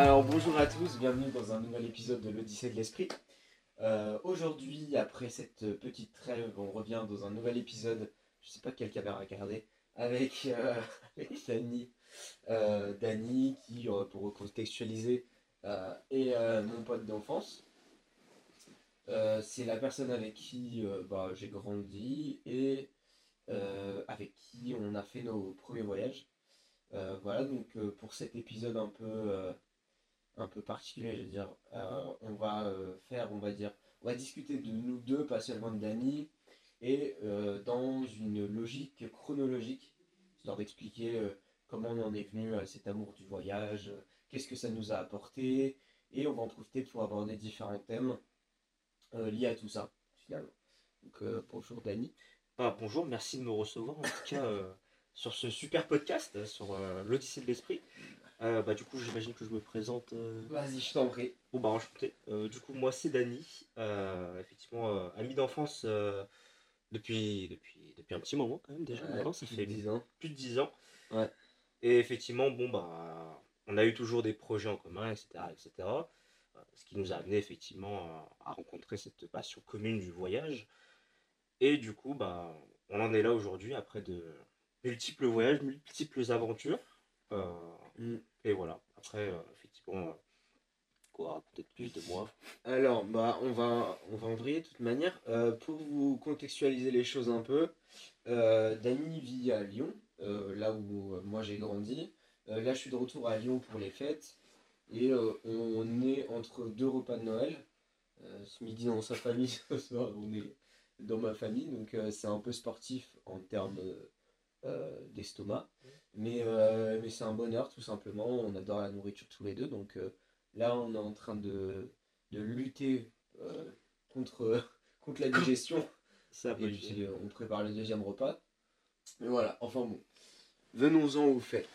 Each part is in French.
Alors bonjour à tous, bienvenue dans un nouvel épisode de l'Odyssée de l'Esprit. Euh, Aujourd'hui, après cette petite trêve, on revient dans un nouvel épisode, je sais pas quelle caméra regarder, avec, euh, Dani. Euh, Dani qui, euh, pour recontextualiser, est mon pote d'enfance. C'est la personne avec qui bah, j'ai grandi et avec qui on a fait nos premiers voyages. Voilà, donc pour cet épisode un peu, un peu particulier, je veux dire, euh, on va euh, faire, on va dire, on va discuter de nous deux, pas seulement de Dani, et euh, dans une logique chronologique, histoire d'expliquer comment on en est venu à cet amour du voyage, qu'est-ce que ça nous a apporté, et on va en profiter pour aborder différents thèmes liés à tout ça, finalement. Donc bonjour Dani. Ah, bonjour, merci de me recevoir en tout cas sur ce super podcast sur l'Odyssée de l'Esprit. Euh, bah, du coup, j'imagine que je me présente. euh, Vas-y, je t'en prie. Bon, bah, enchanté. Euh, du coup, moi, c'est Dany, effectivement, ami d'enfance depuis, depuis, depuis un petit moment quand même déjà. Ouais, maintenant, ça plus fait de 10 ans. plus de 10 ans. Ouais. Et effectivement, bon, bah, on a eu toujours des projets en commun, etc. etc. ce qui nous a amené effectivement à, à rencontrer cette passion commune du voyage. Et du coup, bah, on en est là aujourd'hui après de multiples voyages, multiples aventures. Euh, Mm. Et voilà, après, euh, effectivement, euh, quoi de plus de moi Alors, bah, on va, on va de toute manière. Euh, pour vous contextualiser les choses un peu, Dany vit à Lyon, là où moi j'ai grandi. Là, je suis de retour à Lyon pour les fêtes. Et on est entre deux repas de Noël. Ce midi dans sa famille, ce soir on est dans ma famille. Donc c'est un peu sportif en termes d'estomac. Mais, euh, mais c'est un bonheur tout simplement. On adore la nourriture tous les deux. Donc euh, là, on est en train de, de lutter euh, contre, contre la digestion. Ça Et puis on prépare le deuxième repas. Mais voilà, enfin bon. Venons-en au fait.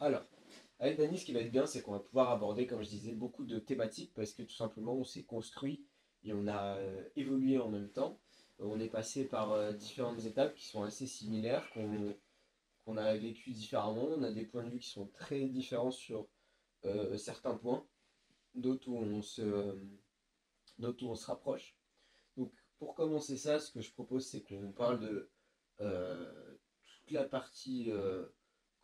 Alors, avec Dany, ce qui va être bien, c'est qu'on va pouvoir aborder, comme je disais, beaucoup de thématiques parce que tout simplement, on s'est construit et on a évolué en même temps. On est passé par différentes étapes qui sont assez similaires, qu'on qu'on a vécu différemment. On a des points de vue qui sont très différents sur euh, certains points, d'autres où on se, euh, d'autres où on se rapproche. Donc, pour commencer ça, ce que je propose, c'est qu'on parle de euh, toute la partie euh,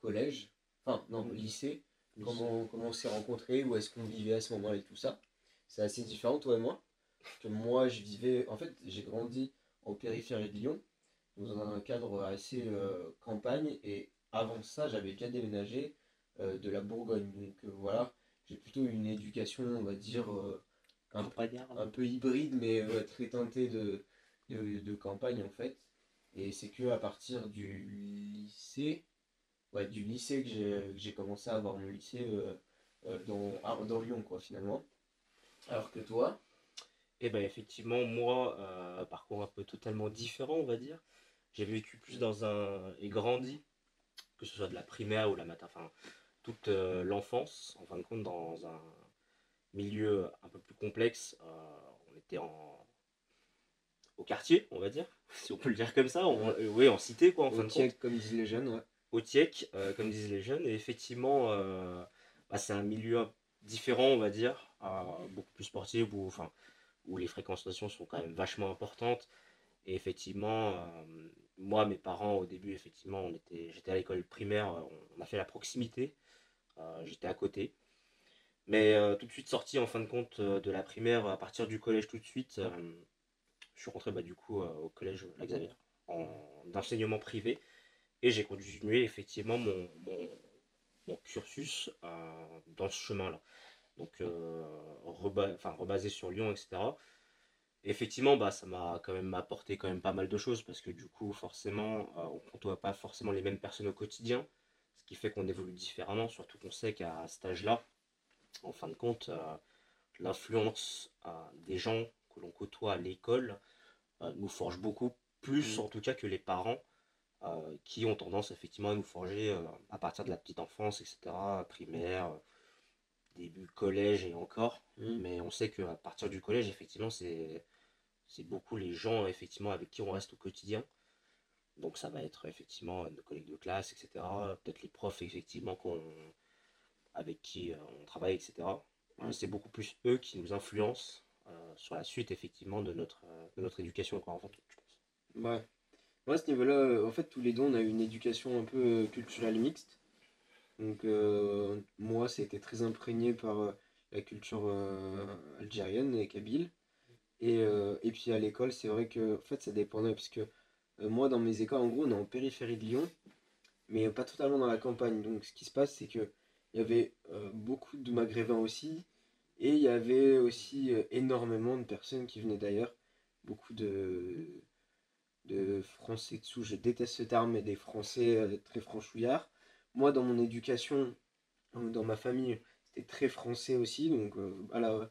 collège, enfin, non, lycée, comment, comment on s'est rencontrés, où est-ce qu'on vivait à ce moment-là et tout ça. C'est assez différent, toi et moi. Parce que moi, je vivais, en fait, j'ai grandi en périphérie de Lyon, dans un cadre assez euh, campagne, et avant ça, j'avais déjà déménagé euh, de la Bourgogne. Donc euh, voilà, j'ai plutôt une éducation, on va dire, un, un peu hybride, mais très teinté de, de, de campagne en fait. Et c'est que à partir du lycée, ouais, du lycée que j'ai commencé à avoir mon lycée dans, dans Lyon, quoi, finalement. Alors que toi, Et ben effectivement, moi, euh, parcours un peu totalement différent, on va dire. J'ai vécu plus dans un. et grandi, que ce soit de la primaire ou la matin, enfin, toute euh, l'enfance, en fin de compte, dans un milieu un peu plus complexe. Euh, on était en. au quartier, on va dire, si on peut le dire comme ça. On- euh, oui, en cité, quoi, en fin au de compte comme disent les jeunes, ouais. au TIEC, euh, comme disent les jeunes. Et effectivement, euh, bah, c'est un milieu différent, on va dire, beaucoup plus sportif, où, enfin, où les fréquentations sont quand même vachement importantes. Et effectivement, euh, moi, mes parents, au début, effectivement, on était, j'étais à l'école primaire, on a fait la proximité, euh, j'étais à côté. Mais euh, tout de suite sorti, en fin de compte, de la primaire, à partir du collège tout de suite, je suis rentré bah, du coup au collège d'enseignement privé. Et j'ai continué effectivement mon, cursus dans ce chemin-là. Donc, rebasé sur Lyon, etc. Effectivement, bah, ça m'a quand même apporté quand même pas mal de choses parce que du coup, forcément, euh, on ne côtoie pas forcément les mêmes personnes au quotidien, ce qui fait qu'on évolue différemment, surtout qu'on sait qu'à cet âge-là, en fin de compte, euh, l'influence euh, des gens que l'on côtoie à l'école euh, nous forge beaucoup plus Mm. en tout cas que les parents qui ont tendance effectivement à nous forger à partir de la petite enfance, etc., primaire, début collège et encore. Mm. Mais on sait qu'à partir du collège, effectivement, c'est c'est beaucoup les gens effectivement avec qui on reste au quotidien. Donc ça va être effectivement nos collègues de classe, etc. Peut-être les profs effectivement avec qui on travaille, etc. c'est beaucoup plus eux qui nous influencent sur la suite, effectivement, de notre, de notre éducation, quoi, en je pense. Ouais. Moi, à ce niveau-là, en fait, tous les deux, on a une éducation un peu culturelle mixte. Donc, moi, c'était très imprégné par la culture algérienne et kabyle. Et, et puis à l'école, c'est vrai que en fait, ça dépendait, parce que moi, dans mes écoles, en gros, on est en périphérie de Lyon, mais pas totalement dans la campagne. Donc, ce qui se passe, c'est que il y avait beaucoup de maghrébins aussi, et il y avait aussi énormément de personnes qui venaient d'ailleurs, beaucoup de, de Français dessous, je déteste ce terme, mais des Français très franchouillards. Moi, dans mon éducation, dans ma famille, c'était très français aussi, donc la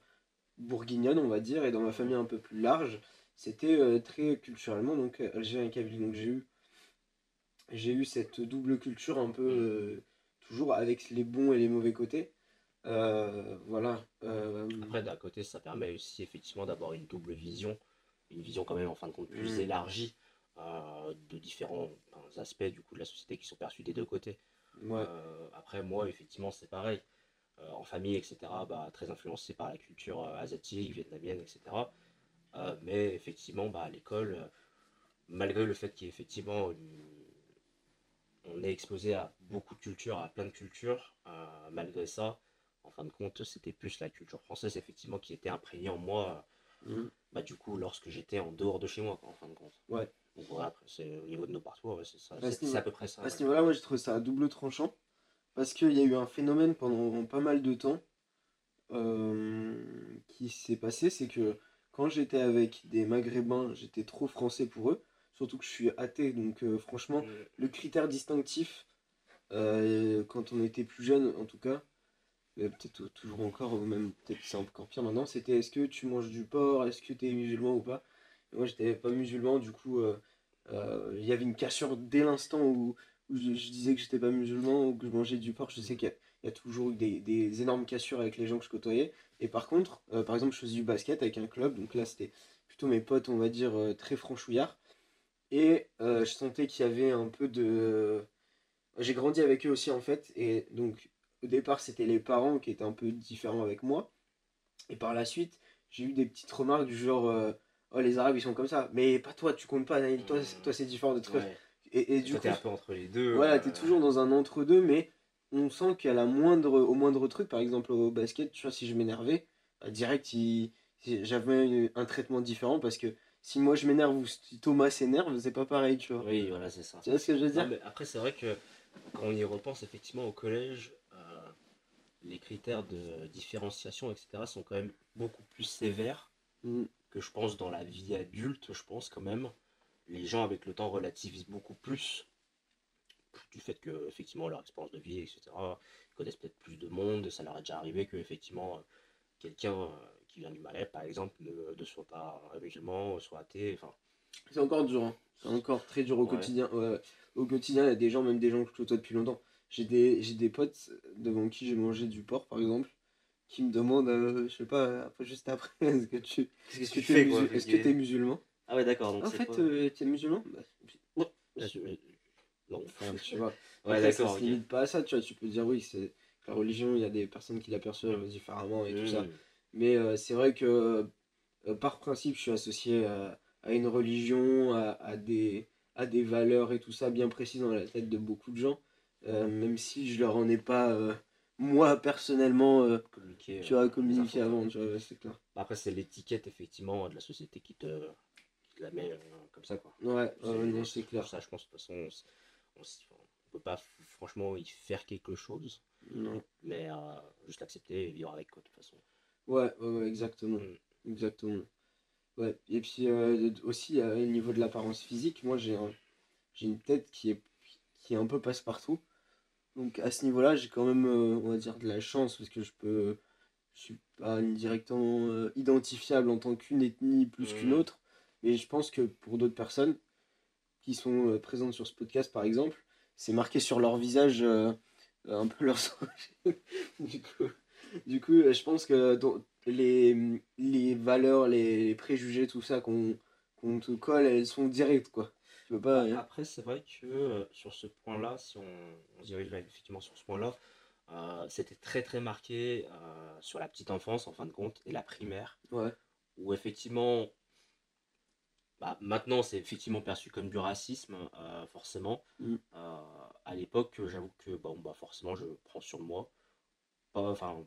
bourguignonne, on va dire, et dans ma famille un peu plus large, c'était euh, très culturellement, donc euh, algérien et kabyle. Donc j'ai eu, j'ai eu cette double culture un peu, euh, toujours avec les bons et les mauvais côtés. voilà. Après, d'un côté, ça permet aussi effectivement d'avoir une double vision, une vision quand même en fin de compte plus mm. élargie de différents aspects du coup de la société qui sont perçus des deux côtés. après, moi, effectivement, c'est pareil. En famille, etc., bah, très influencé par la culture asiatique, vietnamienne, etc. Euh, mais effectivement, bah, à l'école, euh, malgré le fait qu'effectivement on est exposé à beaucoup de cultures, à plein de cultures, euh, malgré ça, en fin de compte, c'était plus la culture française effectivement qui était imprégnée en moi. Mhm. Bah, du coup, lorsque j'étais en dehors de chez moi, en fin de compte. Ouais. Donc voilà, c'est au niveau de nos parcours, c'est ça. C'est à peu près ça. À ce niveau-là, moi j'ai trouvé ça à double tranchant. Parce qu'il y a eu un phénomène pendant pas mal de temps qui s'est passé, c'est que quand j'étais avec des maghrébins, j'étais trop français pour eux. Surtout que je suis athée, donc euh, franchement, mm. le critère distinctif, euh, quand on était plus jeune en tout cas, euh, peut-être toujours encore, ou même peut-être c'est encore pire maintenant, c'était est-ce que tu manges du porc, est-ce que tu es musulman ou pas? Moi j'étais pas musulman, du coup il y avait une cassure dès l'instant où, je, disais que j'étais pas musulman ou que je mangeais du porc. Je sais qu'il y, a toujours eu des, énormes cassures avec les gens que je côtoyais. Et par contre, euh, par exemple, je faisais du basket avec un club, donc là c'était plutôt mes potes, on va dire, euh, très franchouillards. Et euh, je sentais qu'il y avait un peu de. J'ai grandi avec eux aussi en fait, et donc au départ c'était les parents qui étaient un peu différents avec moi. Et par la suite, j'ai eu des petites remarques du genre Oh, les Arabes ils sont comme ça, mais pas toi, tu comptes pas, toi, toi c'est différent de trucs. Et, et, du coup, t'es un peu entre les deux. Voilà, t'es toujours dans un entre-deux, mais on sent qu'à la moindre, au moindre truc, par exemple au basket, tu vois, si je m'énervais, bah, direct, j'avais un traitement différent parce que si moi je m'énerve ou si Thomas s'énerve, c'est pas pareil, tu vois. Oui, voilà, c'est ça. Tu vois ce que je veux dire? Après, c'est vrai que quand on y repense, effectivement, au collège, euh, les critères de différenciation, etc., sont quand même beaucoup plus sévères mm. que je pense dans la vie adulte, je pense quand même. Les gens, avec le temps, relativisent beaucoup plus du fait que effectivement leur expérience de vie, etc., connaissent peut-être plus de monde, ça leur est déjà arrivé que effectivement quelqu'un euh, qui vient du Malais, par exemple, ne, soit pas musulman, soit athée, enfin. C'est encore dur, hein. c'est encore très dur au quotidien. au quotidien, il y a des gens, même des gens que je côtoie depuis longtemps. J'ai des, j'ai des potes devant qui j'ai mangé du porc, par exemple, qui me demandent, euh, je sais pas, après, juste après, est-ce que tu est-ce que, tu fais, est-ce que es musulman? Ah ouais, d'accord. En fait, tu es musulman? Bah, non, tu vois. Ouais, d'accord. Ça se limite pas à ça, tu vois. Tu peux dire, oui, c'est la religion, il y a des personnes qui l'aperçoivent différemment et tout ça. Mmh. Mais euh, c'est vrai que euh, par principe, je suis associé à, à une religion, à, à, des, à des valeurs et tout ça bien précises dans la tête de beaucoup de gens. Euh, même si je leur en ai pas, moi personnellement, communiqué, tu vois, communiqué avant, tu vois, c'est clair. Après, c'est l'étiquette effectivement de la société qui te, te la met comme ça, quoi. Ouais, non, c'est clair. Ça, je pense, de toute façon on, peut pas franchement y faire quelque chose. Mais euh, juste l'accepter et vivre avec quoi, de toute façon. Ouais, ouais, exactement. Mm. Exactement. Ouais. Et puis euh, aussi, au niveau de l'apparence physique, moi j'ai j'ai une tête qui est, qui est un peu passe-partout. Donc à ce niveau-là, j'ai quand même, euh, on va dire, de la chance parce que je peux. Je suis pas directement identifiable en tant qu'une ethnie plus qu'une mm. autre. Mais je pense que pour d'autres personnes, qui sont euh, présentes sur ce podcast, par exemple, c'est marqué sur leur visage euh, un peu leur du coup, du coup, euh, je pense que les, les valeurs, les préjugés, tout ça qu'on te colle, elles sont directes, quoi. Tu pas, Après, c'est vrai que sur ce point-là, si on, on se dirige effectivement sur ce point-là, euh, c'était très très marqué euh, sur la petite enfance en fin de compte et la primaire. Ouais. Où effectivement, bah, maintenant c'est effectivement perçu comme du racisme, euh, forcément. Mm. à l'époque, j'avoue que bon, bah, forcément je prends sur moi. Pas, enfin,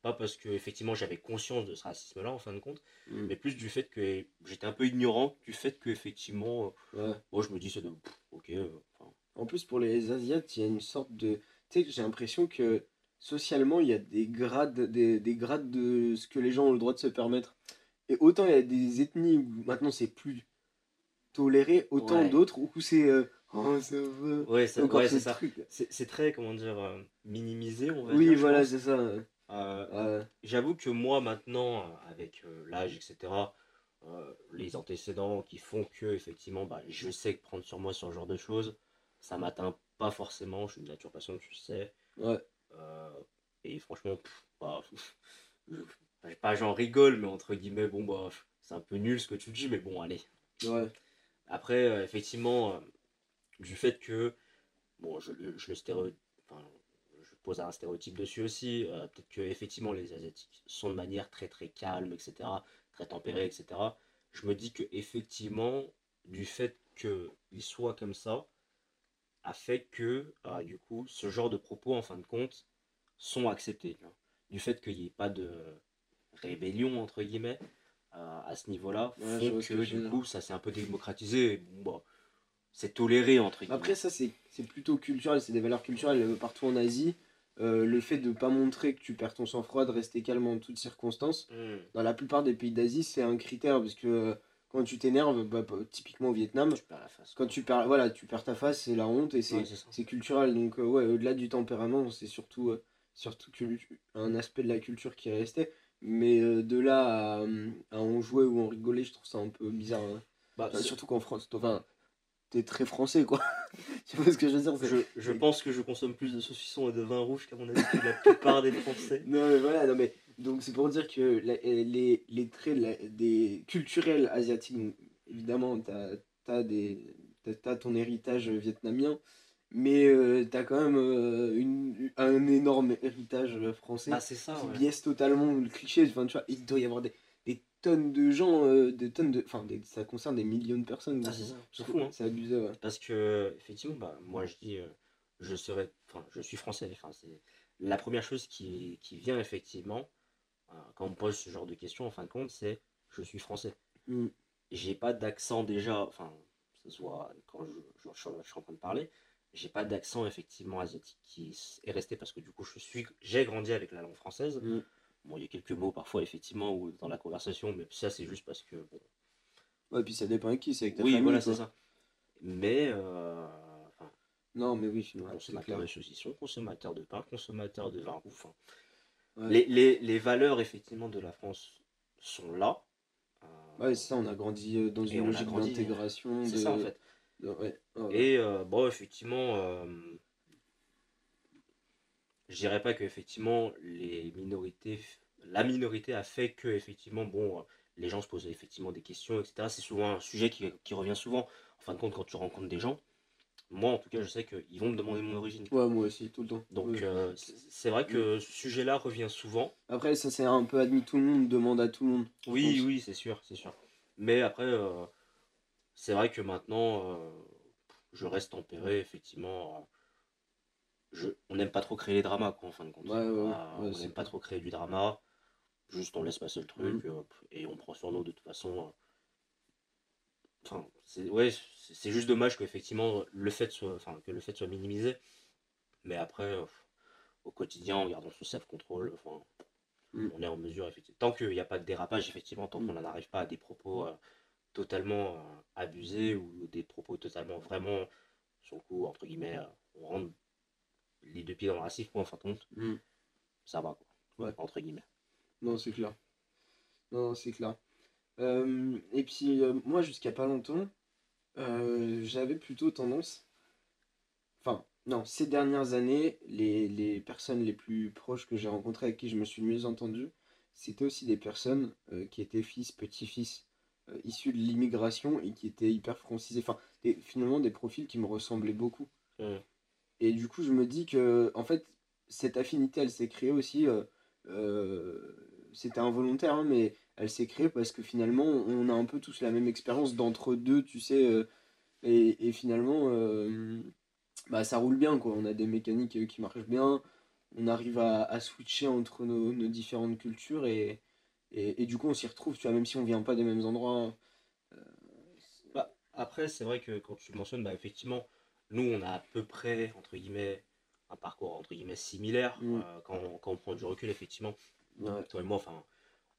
pas parce que effectivement j'avais conscience de ce racisme-là en fin de compte, Mm. mais plus du fait que j'étais un peu ignorant du fait que effectivement, Ouais. moi je me dis c'est de pff, ok. euh, enfin, En plus, pour les Asiates, il y a une sorte de. Tu sais, j'ai l'impression que socialement, il y a des grades, des, des grades de ce que les gens ont le droit de se permettre. Et autant il y a des ethnies où maintenant c'est plus toléré, autant Ouais. d'autres où c'est. euh, oh, ça va. Ouais, c'est ouais, ce ça. C'est très, comment dire, euh, minimisé, on va Oui, dire. voilà, c'est ça. Euh. J'avoue que moi, maintenant, avec l'âge, etc., les antécédents qui font que, effectivement, bah, je sais que prendre sur moi ce genre de choses, ça m'atteint pas forcément. Je suis une nature patiente, tu sais. Ouais. Et franchement, pff, bah, pas j'en rigole, mais entre guillemets, bon, bah, c'est un peu nul ce que tu dis, mais bon, allez. Ouais. Après, euh, effectivement, euh, du fait que, bon, je, je le stéréo- enfin, je pose un stéréotype dessus aussi, euh, peut-être que effectivement les Asiatiques sont de manière très très calme, etc., très tempérée, etc. Je me dis que effectivement, du fait qu'ils soient comme ça, a fait que, euh, du coup, ce genre de propos, en fin de compte, sont acceptés. Du fait qu'il n'y ait pas de rébellion, entre guillemets, euh, à ce niveau-là, Ouais, font que, du coup, ça s'est un peu démocratisé. et bon, bah, c'est toléré, entre guillemets. Après, ça, c'est c'est plutôt culturel, c'est des valeurs culturelles euh, partout en Asie. Euh, le fait de ne pas montrer que tu perds ton sang-froid, de rester calme en toutes circonstances, Hmm. dans la plupart des pays d'Asie, c'est un critère parce que quand tu t'énerves, bah, bah, typiquement au Vietnam, Tu perds la face. quand tu perds, voilà, tu perds ta face, c'est la honte et c'est Ouais, culturel. Donc, euh, ouais, au-delà du tempérament, c'est surtout, euh, surtout un aspect de la culture qui est resté. Mais euh, de là à, à en jouer ou en rigoler, je trouve ça un peu bizarre. hein. Bah, Enfin, surtout qu'en France, enfin, t'es très français, quoi. tu vois ce que je veux dire je, je pense que je consomme plus de saucissons et de vin rouge qu'à mon avis que la plupart des Français. Non, mais voilà, non, mais donc c'est pour dire que la- les, les traits la- des culturels asiatiques, donc, évidemment, t'as as des ton héritage vietnamien, mais euh, t'as quand même euh, une, un énorme héritage français Bah, c'est ça, qui ouais. biaise totalement le cliché. Enfin, tu vois, il doit y avoir des, des tonnes de gens, euh, des tonnes de, enfin, ça concerne des millions de personnes. Ah, c'est ça, c'est fou, hein. C'est abusé, ouais. Parce que, effectivement, bah, moi je dis, euh, je serais, enfin, je suis français. Enfin, c'est la première chose qui, qui vient effectivement euh, quand on me pose ce genre de questions, en fin de compte, c'est je suis français. Mm. J'ai pas d'accent déjà, enfin, que ce soit quand je, je- je suis je suis en train de parler, j'ai pas d'accent effectivement asiatique qui est resté parce que du coup je suis, j'ai grandi avec la langue française. Mm. Bon, il y a quelques mots parfois effectivement ou dans la conversation, mais ça c'est juste parce que bon, Ouais, puis ça dépend avec qui, c'est avec ta oui, famille. voilà, c'est ça. Mais euh, enfin, Non, mais oui, c'est consommateur de saucisson, consommateur de pain, consommateur de vin enfin, Ouais. les, les, les valeurs effectivement de la France sont là. Euh, Ouais, c'est ça, on a grandi euh, dans Et une logique d'intégration. c'est de- ça en fait. Ouais, ouais. Et euh, bon, effectivement, euh, je dirais pas que effectivement les minorités, la minorité a fait que effectivement, bon, euh, les gens se posaient effectivement des questions, etc. C'est souvent un sujet qui, qui revient souvent. En fin de compte, quand tu rencontres des gens, moi en tout cas, je sais qu'ils vont me demander mon origine. Ouais, moi aussi, tout le temps. Donc Ouais. euh, c'est vrai que ce sujet-là revient souvent. Après, ça c'est un peu admis, tout le monde demande à tout le monde. Oui, pense. oui, c'est sûr, c'est sûr. Mais après, euh, c'est vrai que maintenant, euh, je reste tempéré, effectivement. Je, on n'aime pas trop créer les dramas, quoi, en fin de compte. Ouais, ouais, Ouais, on n'aime pas trop créer du drama. Juste, on laisse passer le truc Mhm. et on prend sur nous de toute façon. euh. Enfin, c'est ouais, juste dommage qu'effectivement le fait soit, enfin, que le fait soit minimisé. Mais après, euh, au quotidien, en gardant son self-control, enfin, Mm. on est en mesure, effectivement. Tant qu'il n'y a pas de dérapage, effectivement, tant Mm. qu'on n'en arrive pas à des propos euh, totalement euh, abusés ou des propos totalement vraiment, sur le coup, entre guillemets, euh, on rentre les deux pieds dans le racisme, en fin de compte, Mm. ça va, quoi. Ouais. Entre guillemets. Non, c'est clair. Non, c'est clair. Euh, et puis, euh, moi, jusqu'à pas longtemps, euh, j'avais plutôt tendance. Enfin, non, ces dernières années, les, les personnes les plus proches que j'ai rencontrées avec qui je me suis le mieux entendu, c'était aussi des personnes qui étaient fils, petits-fils, euh, issus de l'immigration et qui étaient hyper francisés. Enfin, des- finalement, des profils qui me ressemblaient beaucoup. Et du coup, je me dis que, en fait, cette affinité, elle s'est créée aussi. euh, euh, C'était involontaire, hein, mais elle s'est créée parce que finalement, on a un peu tous la même expérience d'entre deux, tu sais. euh, et, et finalement, bah, ça roule bien, quoi. On a des mécaniques qui marchent bien. On arrive à, à switcher entre nos, nos différentes cultures et, et, et du coup, on s'y retrouve, tu vois, même si on vient pas des mêmes endroits. Bah, après, c'est vrai que quand tu mentionnes, bah, effectivement, nous, on a à peu près, entre guillemets, un parcours, entre guillemets, similaire. Mm. euh, quand, on, quand on prend du recul, effectivement, Ouais. toi et moi, enfin,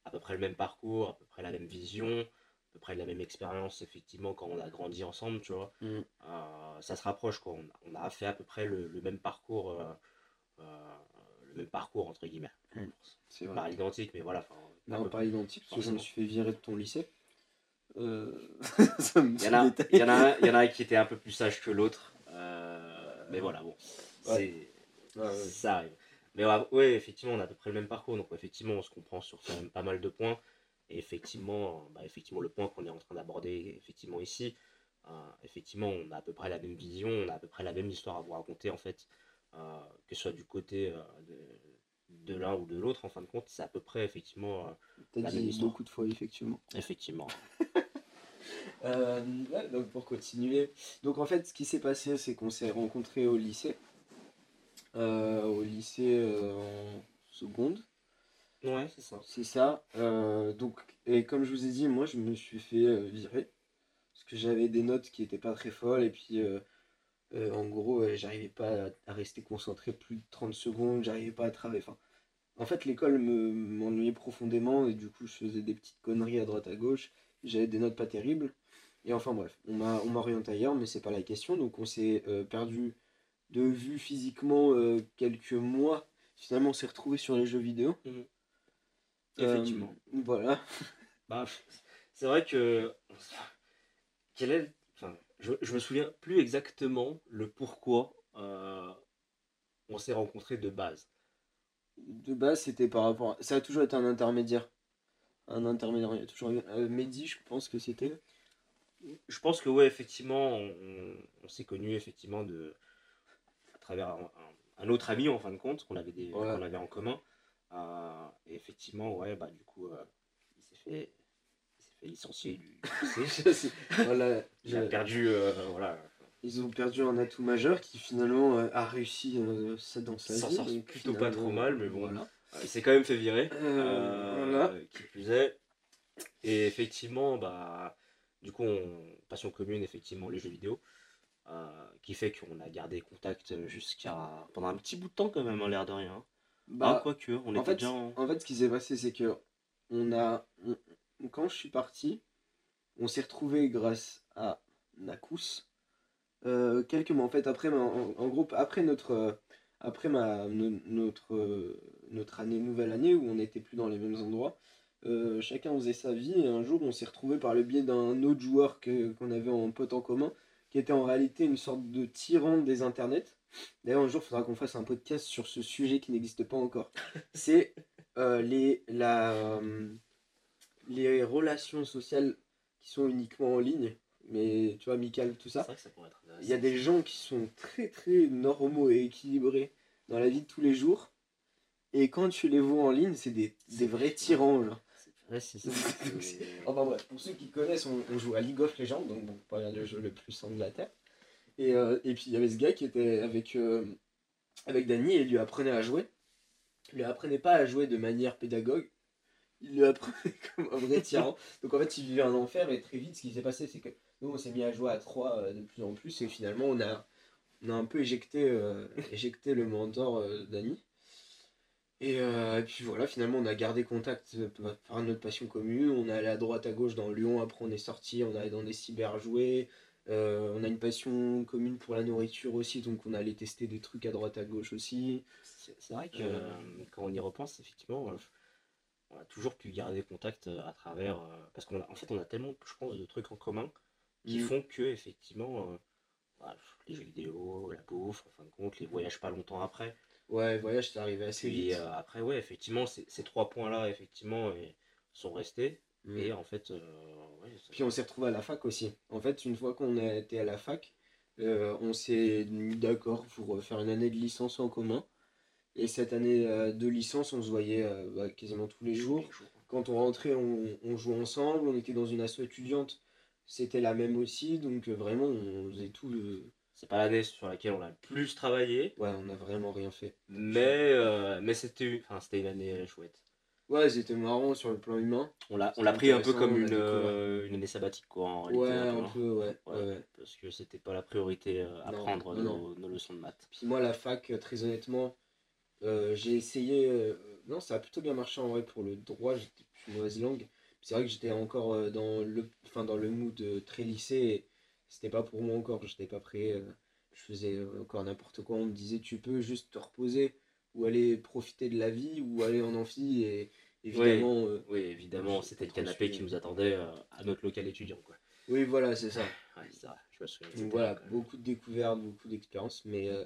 à peu près le même parcours, à peu près la même vision, à peu près la même expérience, effectivement, quand on a grandi ensemble, tu vois. Mm. Euh, ça se rapproche, quoi. On, on a fait à peu près le, le même parcours, euh, euh, le même parcours, entre guillemets. C'est vrai. Pas identique, mais voilà. Non, pas identique, parce que je me suis fait virer de ton lycée. Euh, Il y, en a, il, y en a un, il y en a un qui était un peu plus sage que l'autre. euh, mais voilà, bon. c'est- Ouais, ouais. Ça arrive. Mais ouais, effectivement, on a à peu près le même parcours. Donc, effectivement, on se comprend sur quand même pas mal de points. Et effectivement, bah, effectivement le point qu'on est en train d'aborder effectivement ici, euh, effectivement, on a à peu près la même vision, on a à peu près la même histoire à vous raconter, en fait. que ce soit du côté de, de l'un ou de l'autre, en fin de compte, c'est à peu près, effectivement. euh, T'as la même dit histoire. beaucoup de fois, effectivement. effectivement. Euh, ouais, donc pour continuer. Donc en fait, ce qui s'est passé, c'est qu'on s'est rencontrés au lycée. Euh, au lycée euh, en seconde, Ouais, c'est ça. c'est ça. Euh, donc, et comme je vous ai dit, moi je me suis fait euh, virer. Parce que j'avais des notes qui étaient pas très folles. Et puis euh, en gros, euh, j'arrivais pas à, rester concentré plus de 30 secondes. J'arrivais pas à travailler. Enfin, en fait, l'école me m'ennuyait profondément. Et du coup, je faisais des petites conneries à droite à gauche. J'avais des notes pas terribles. Et enfin bref, on m'a on m'a orienté ailleurs, mais c'est pas la question. Donc on s'est euh, perdu de vue physiquement quelques mois. Finalement, on s'est retrouvé sur les jeux vidéo. Euh, Effectivement. voilà. Bah, c'est vrai que. Quel est. Enfin, je, je me souviens plus exactement le pourquoi euh, on s'est rencontrés de base. De base, c'était par rapport à... Ça a toujours été un intermédiaire. Un intermédiaire. Il y a toujours eu... euh, Mehdi, je pense que c'était. Je pense que, ouais, effectivement, on, s'est connus, effectivement, de, à travers un, autre ami, en fin de compte, qu'on avait, des, Ouais. qu'on avait en commun. Euh, et effectivement, ouais, bah, du coup, euh, il s'est fait. Licencier du lycée. Voilà, Il a je- perdu, euh, voilà, Ils ont perdu un atout majeur qui finalement euh, a réussi euh, ça dans sa S'en vie. sort donc plutôt pas trop mal, mais bon. Voilà. Il s'est quand même fait virer. Euh, voilà. Qui plus est. Et effectivement, bah, du coup, on, passion commune, effectivement, les jeux vidéo. qui fait qu'on a gardé contact jusqu'à. pendant un petit bout de temps, quand même, à l'air de rien. Bah, ah, quoique, on en était fait, déjà en. En fait, ce qui s'est passé, c'est que on a, on- quand je suis parti, on s'est retrouvé grâce à Nakus. Euh, quelques mois en fait après, en, en gros, après notre, euh, après ma, no- notre, euh, notre année, nouvelle année où on n'était plus dans les mêmes endroits, euh, chacun faisait sa vie et un jour on s'est retrouvé par le biais d'un autre joueur que, qu'on avait en pote en commun, qui était en réalité une sorte de tyran des internets. D'ailleurs, un jour, il faudra qu'on fasse un podcast sur ce sujet qui n'existe pas encore. C'est euh, les, la, les relations sociales qui sont uniquement en ligne, mais tu vois, amical, tout ça. Il y a des gens qui sont très très normaux et équilibrés dans la vie de tous les jours. Et quand tu les vois en ligne, c'est des, des vrais tyrans. Genre. Ouais, c'est ça. Enfin bref, pour ceux qui connaissent, on, on joue à League of Legends, donc bon, pas le jeu le plus simple de la Terre. Et, euh, et puis il y avait ce gars qui était avec, euh, avec Danny et il lui apprenait à jouer. Il lui apprenait pas à jouer de manière pédagogue, il lui apprenait comme un vrai tyran. donc en fait, il vivait un enfer et très vite, ce qui s'est passé, c'est que nous on s'est mis à jouer à 3 de plus en plus et finalement on a, on a un peu éjecté, euh, le mentor euh, Danny. Et, euh, puis voilà, finalement, on a gardé contact euh, par notre passion commune. On est allé à droite, à gauche dans Lyon. Après, on est sorti, on allé dans des cyber jouets. Euh, on a une passion commune pour la nourriture aussi, donc on allait tester des trucs à droite, à gauche aussi. C'est vrai que Euh. euh, quand on y repense, effectivement, euh, on a toujours pu garder contact euh, à travers. euh, parce qu'en en fait, on a tellement, je pense, de trucs en commun qui Mm. font que, effectivement, euh, bah, les jeux vidéo, la bouffe, en fin de compte, les voyages pas longtemps après. Ouais, voyage, c'est arrivé assez Puis vite. euh, après, ouais, effectivement, ces, trois points-là, effectivement, sont restés. Mm. Et en fait, euh, ouais, Puis on s'est retrouvé à la fac aussi. En fait, une fois qu'on a été à la fac, euh, on s'est mis d'accord pour faire une année de licence en commun. Et cette année euh, de licence, on se voyait euh, bah, quasiment tous les jours. Quand on rentrait, on, on jouait ensemble. On était dans une asso étudiante. C'était la même aussi. Donc euh, vraiment, on faisait tout. le- C'est pas l'année sur laquelle on a le plus travaillé, Ouais, on n'a vraiment rien fait. mais, euh, mais c'était enfin, une année chouette. Ouais, c'était marrant sur le plan humain. On l'a pris un peu comme a une, euh, une année sabbatique, quoi, en. Ouais, un peu, ouais. Ouais. ouais, ouais. Parce que c'était pas la priorité à Non, prendre non, nos, nos leçons de maths. Puis moi, la fac, très honnêtement, euh, j'ai essayé. euh, non, ça a plutôt bien marché en vrai pour le droit. J'étais plus mauvaise langue. C'est vrai que j'étais encore euh, dans le, enfin, dans le mood euh, très lycée. Et c'était pas pour moi encore. J'étais pas prêt. euh, je faisais euh, encore n'importe quoi. On me disait, tu peux juste te reposer ou aller profiter de la vie ou aller en amphi. Et évidemment. euh, Oui, évidemment, c'était le canapé qui nous attendait euh, à notre local étudiant. Quoi. oui, voilà, c'est ça. Ouais, c'est vrai, je me souviens. de Donc cette voilà, beaucoup de découvertes, beaucoup d'expériences, mais, euh,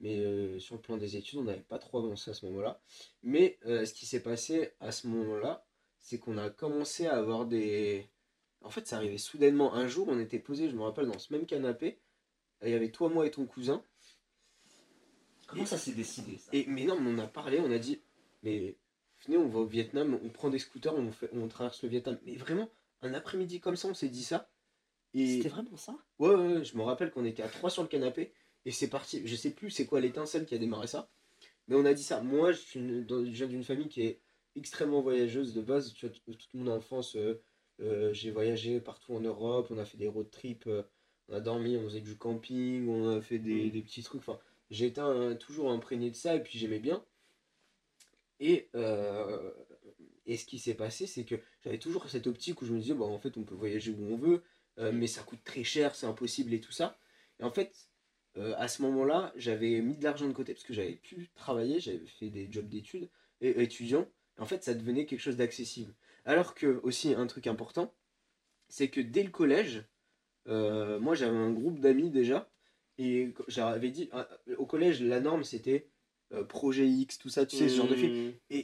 mais euh, sur le plan des études, on n'avait pas trop avancé à ce moment-là. Mais euh, ce qui s'est passé à ce moment-là, c'est qu'on a commencé à avoir des... En fait, ça arrivait soudainement. Un jour, on était posé, je me rappelle, dans ce même canapé. Il y avait toi, moi et ton cousin. Comment ça s'est décidé ça? Et, mais non, mais on a parlé, on a dit, mais venez, on va au Vietnam, on prend des scooters, on, fait, on traverse le Vietnam. Mais vraiment, un après-midi comme ça, on s'est dit ça. Et... C'était vraiment ça? Ouais, ouais, ouais, je me rappelle qu'on était à trois sur le canapé et c'est parti. Je sais plus c'est quoi l'étincelle qui a démarré ça, mais on a dit ça. Moi, je, suis une- dans- je viens d'une famille qui est extrêmement voyageuse de base. Tu vois, toute mon enfance, euh, euh, j'ai voyagé partout en Europe, on a fait des road trips, euh, on a dormi, on faisait du camping, on a fait des, Mm. des petits trucs. Enfin, un- toujours imprégné de ça et puis j'aimais bien. Et, et ce qui s'est passé, c'est que j'avais toujours cette optique où je me disais, bah, en fait, on peut voyager où on veut. Euh, mais ça coûte très cher, c'est impossible et tout ça. Et en fait, euh, à ce moment-là, j'avais mis de l'argent de côté parce que j'avais pu travailler, j'avais fait des jobs d'études et étudiants. En fait, ça devenait quelque chose d'accessible. Alors que, aussi, un truc important, c'est que dès le collège, euh, moi j'avais un groupe d'amis déjà, et j'avais dit, ah, au collège, la norme c'était euh, projet X, tout ça, tu sais, ce genre de film. Mmh.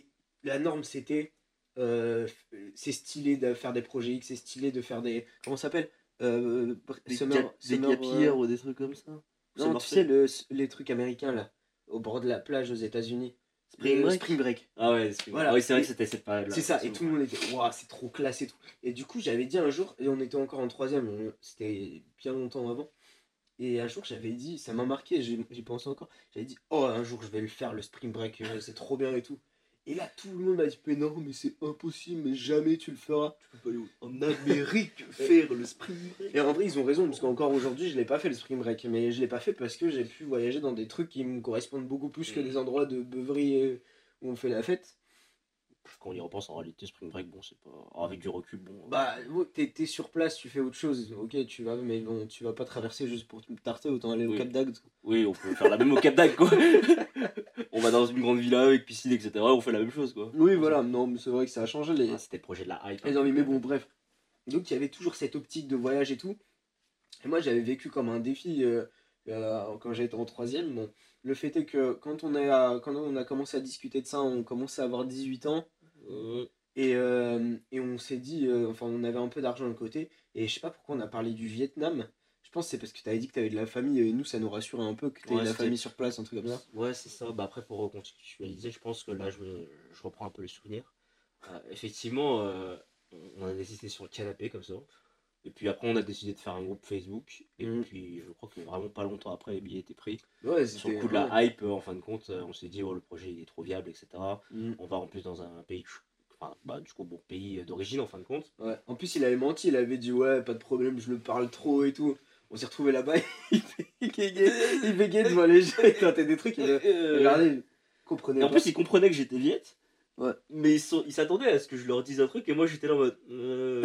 La norme c'était, c'est stylé de faire des projets X, c'est stylé de faire des. Comment ça s'appelle euh, Des, summer- des summer, euh, ou des trucs comme ça Non, tu sais, le, les trucs américains là, au bord de la plage aux États-Unis. Spring break Spring Break. Ah ouais, Spring Voilà. Oui, c'est vrai Et- que c'était cette période-là. C'est ça, et tout le monde était, waouh, c'est trop classe et tout. Et du coup, j'avais dit un jour, et on était encore en troisième, c'était bien longtemps avant. Et un jour, j'avais dit, ça m'a marqué, j'y pense encore. J'avais dit, oh, un jour, je vais le faire, le spring break, euh, c'est trop bien et tout. Et là, tout le monde m'a dit, mais non, mais c'est impossible, mais jamais tu le feras. Tu peux pas aller en Amérique faire le spring break. Et en vrai, ils ont raison, parce qu'encore aujourd'hui, je l'ai pas fait le spring break. Mais je l'ai pas fait parce que j'ai pu voyager dans des trucs qui me correspondent beaucoup plus que Mm. des endroits de beuverie euh, où on fait la fête. Quand on y repense, en réalité, spring break, bon, c'est pas. oh, avec du recul, bon. Bah, t'es t'es sur place, tu fais autre chose. Ok, tu vas, mais bon, tu vas pas traverser juste pour te tarter, autant aller au Oui. Cap d'Agde. Oui, on peut faire la même au Cap d'Agde, quoi. on va dans une grande villa avec piscine, etc. On fait la même chose, quoi. Oui, voilà, non, mais c'est vrai que ça a changé les, Ah, c'était le projet de la hype. les envies, mais bon, bref. Donc, il y avait toujours cette optique de voyage et tout. Et moi, j'avais vécu comme un défi euh, euh, quand j'étais en troisième. Bon, le fait est que quand on, a, quand on a commencé à discuter de ça, on commençait à avoir 18 ans. Et, euh, et on s'est dit, euh, enfin, on avait un peu d'argent de côté. Et je sais pas pourquoi on a parlé du Vietnam. Je pense que c'est parce que tu avais dit que tu avais de la famille. Et nous, ça nous rassurait un peu que tu Ouais, de la famille sur place, un truc comme ça. Ouais, c'est ça. Bah, après, pour recontextualiser, je pense que là, je, je reprends un peu les souvenirs. Euh, effectivement, euh, on a décidé sur le canapé comme ça. Et puis après, on a décidé de faire un groupe Facebook. Et Mhm. puis, je crois que vraiment pas longtemps après, les billets étaient pris. Ouais, Sur le coup de la hype, euh, en fin de compte, euh, on s'est dit, oh, le projet il est trop viable, etc. Mm. On va en plus dans un pays, enfin, bah, du coup, bon, pays d'origine, en fin de compte. Ouais. En plus, il avait menti, il avait dit ouais, pas de problème, je le parle trop et tout. On s'est retrouvé là-bas, il bégayait, il devant les gens, il tentait des trucs, il Euh, regardait, il comprenait Et en pas. plus, ils comprenaient que j'étais viette. Ouais. Mais ils s'attendaient à ce que je leur dise un truc et moi j'étais là en mode. euh,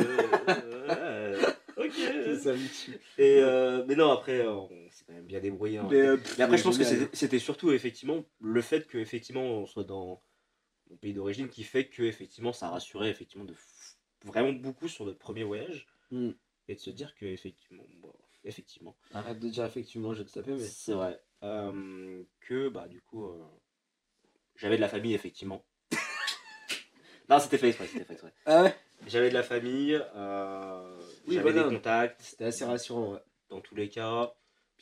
ça, me tue. Et euh, mais non, après, euh, on s'est quand même bien débrouillé. hein. Mais, euh, après, je pense que génial. c'était- c'était surtout effectivement le fait que effectivement on soit dans mon pays d'origine qui fait que effectivement ça rassurait effectivement de f- vraiment beaucoup sur notre premier voyage Mm. et de se dire que effectivement, bon, effectivement, Arrête de dire effectivement, je vais te taper, mais. c'est vrai euh, que bah du coup euh, j'avais de la famille effectivement. Non, c'était fait exprès, c'était fait exprès. Ah ouais? J'avais de la famille, euh, Oui, j'avais voilà. des contacts C'était assez rassurant, ouais. dans tous les cas.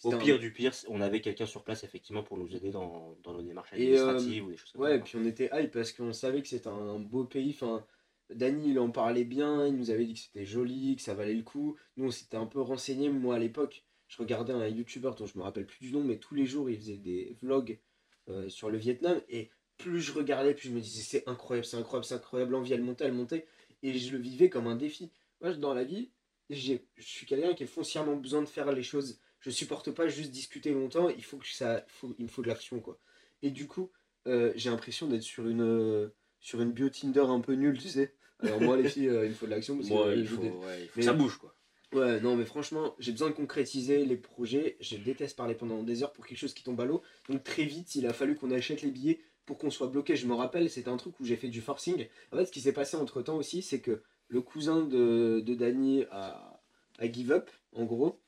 Au pire du pire, on avait quelqu'un sur place effectivement pour nous aider dans, dans nos démarches Et, euh, administratives ou des choses comme Ouais, et ça. puis on était hype parce qu'on savait que c'était un beau pays. Enfin, Dany, il en parlait bien, il nous avait dit que c'était joli, que ça valait le coup. Nous, on s'était un peu renseigné. Moi, à l'époque, je regardais un YouTuber dont je me rappelle plus du nom, mais tous les jours, il faisait des vlogs euh, sur le Vietnam. Et plus je regardais, plus je me disais, c'est incroyable, c'est incroyable, c'est incroyable. L'envie, elle montait, elle montait. Et je le vivais comme un défi. Moi, dans la vie, je suis quelqu'un qui a foncièrement besoin de faire les choses. Je supporte pas juste discuter longtemps, il faut que ça, faut, il me faut de l'action quoi. Et du coup, euh, j'ai l'impression d'être sur une euh, sur une bio Tinder un peu nulle, tu sais. Alors moi les filles, euh, il me faut de l'action parce que Moi, il je faut, dé- ouais, il faut Mais- que ça bouge quoi. Ouais, non mais franchement, j'ai besoin de concrétiser les projets. Je déteste parler pendant des heures pour quelque chose qui tombe à l'eau. Donc très vite, il a fallu qu'on achète les billets pour qu'on soit bloqué. Je me rappelle, c'était un truc où j'ai fait du forcing. En fait, ce qui s'est passé entre temps aussi, c'est que le cousin de, de Danny a, a give up, en gros.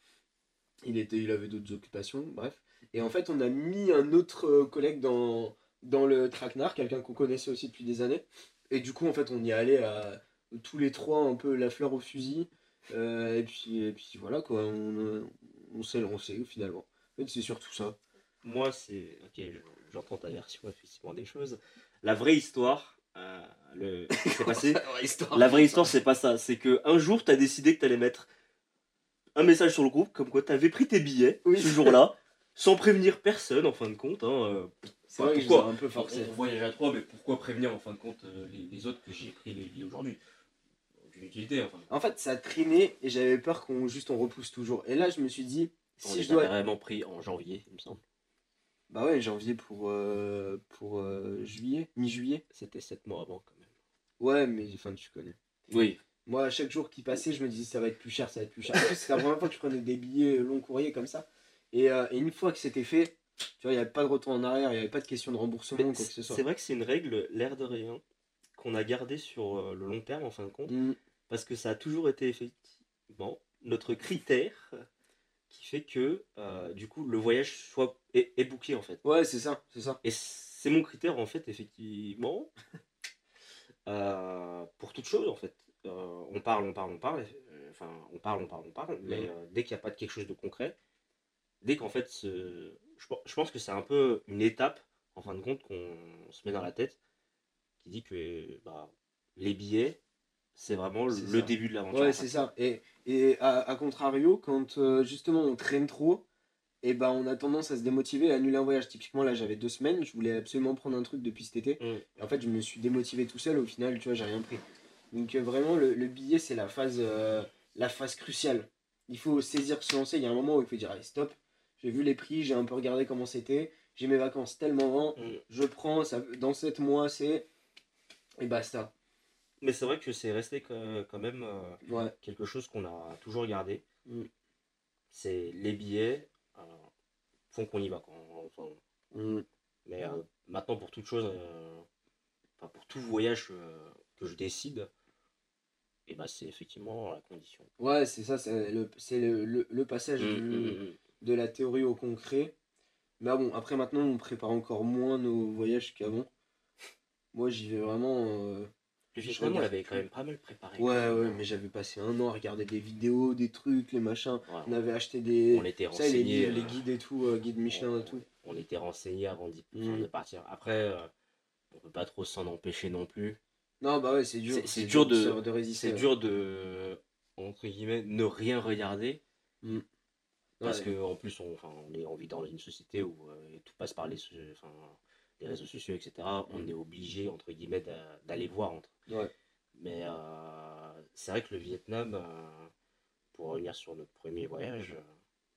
Il, était, il avait d'autres occupations, bref. Et en fait, on a mis un autre collègue dans, dans le traquenard, quelqu'un qu'on connaissait aussi depuis des années. Et du coup, en fait, on y allait à tous les trois, un peu la fleur au fusil. Euh, et, puis, et puis voilà, quoi. On, on s'est lancé finalement. En fait, c'est surtout ça. Moi, c'est. Ok, je- j'entends ta version effectivement des choses. La vraie histoire, euh, le... passé. La vraie histoire, c'est pas ça. C'est que un jour, t'as décidé que t'allais mettre un message sur le groupe comme quoi t'avais pris tes billets Oui. ce jour-là, sans prévenir personne en fin de compte. hein, euh, C'est vrai que je pourquoi un peu forcé. On, voyage à trois, mais pourquoi prévenir en fin de compte euh, les, les autres que j'ai pris les billets aujourd'hui? Aucune utilité, enfin. En fait, ça traînait et j'avais peur qu'on juste on repousse toujours. Et là, je me suis dit, On si je dois. vraiment pris en janvier, il me semble. Bah ouais, janvier pour, euh, pour euh, juillet, mi-juillet. C'était 7 mois avant quand même. Ouais, mais enfin, tu connais. Oui. Moi, à chaque jour qui passait, je me disais ça va être plus cher, ça va être plus cher. C'était la première fois que je prenais des billets long courrier comme ça. Et, euh, et une fois que c'était fait, tu vois, il n'y avait pas de retour en arrière, il n'y avait pas de question de remboursement ou quoi que ce soit. C'est vrai que c'est une règle, l'air de rien, qu'on a gardé sur euh, le long terme en fin de compte. Mm. parce que ça a toujours été effectivement notre critère qui fait que euh, du coup le voyage soit est, est booké en fait. Ouais, c'est ça, c'est ça. Et c'est mon critère en fait effectivement euh, pour toute chose en fait. Euh, on parle, on parle, on parle, enfin on parle, on parle, on parle, mais Mhm. euh, dès qu'il n'y a pas de quelque chose de concret, dès qu'en fait ce- je, je pense que c'est un peu une étape en fin de compte qu'on se met dans la tête qui dit que bah, les billets c'est vraiment le ça. début de l'aventure. Ouais, c'est ça. Et, et à, à contrario, quand euh, justement on traîne trop, et ben on a tendance à se démotiver et à annuler un voyage. Typiquement, là j'avais deux semaines, je voulais absolument prendre un truc depuis cet été. Mm. Et en fait, je me suis démotivé tout seul. Au final, tu vois, j'ai rien pris. Donc euh, vraiment, le, le billet, c'est la phase, euh, la phase cruciale. Il faut saisir, se lancer. Il y a un moment où il faut dire, allez, stop. J'ai vu les prix, j'ai un peu regardé comment c'était. J'ai mes vacances tel moment. Mm. Je prends, ça, dans 7 mois, c'est... Et basta. Mais c'est vrai que c'est resté quand même euh, Ouais. quelque chose qu'on a toujours gardé. Mm. C'est les billets euh, font qu'on y va. Quand, enfin, Mm. mais euh, maintenant, pour toute chose, euh, pour tout voyage que je décide, et bah, c'est effectivement la condition. Ouais, c'est ça, c'est le, le, le, le passage Mm, du- de la théorie au concret. Mais ah bon, après maintenant, on prépare encore moins nos voyages qu'avant. Moi, j'y vais vraiment. Le Vietnam, on l'avait quand même pas mal préparé. Ouais, ouais, mais j'avais passé un an à regarder des vidéos, des trucs, les machins. Ouais, On avait acheté des. on était les, renseigné. livres, les euh, guides et tout, euh, guides Michelin on, et tout. on était renseigné avant d'y- Mm. enfin, de partir. Après, euh, on peut pas trop s'en empêcher non plus. Non, bah ouais, c'est dur. C'est- dur de- résister. C'est ouais. dur de, entre guillemets, ne rien regarder. Parce Ouais. que en plus, on, on est on vit dans une société où euh, tout passe par les, les réseaux sociaux, etc. On est obligé, entre guillemets, d'a- d'aller voir. Entre. Ouais. Mais euh, c'est vrai que le Vietnam, euh, pour revenir sur notre premier voyage, euh,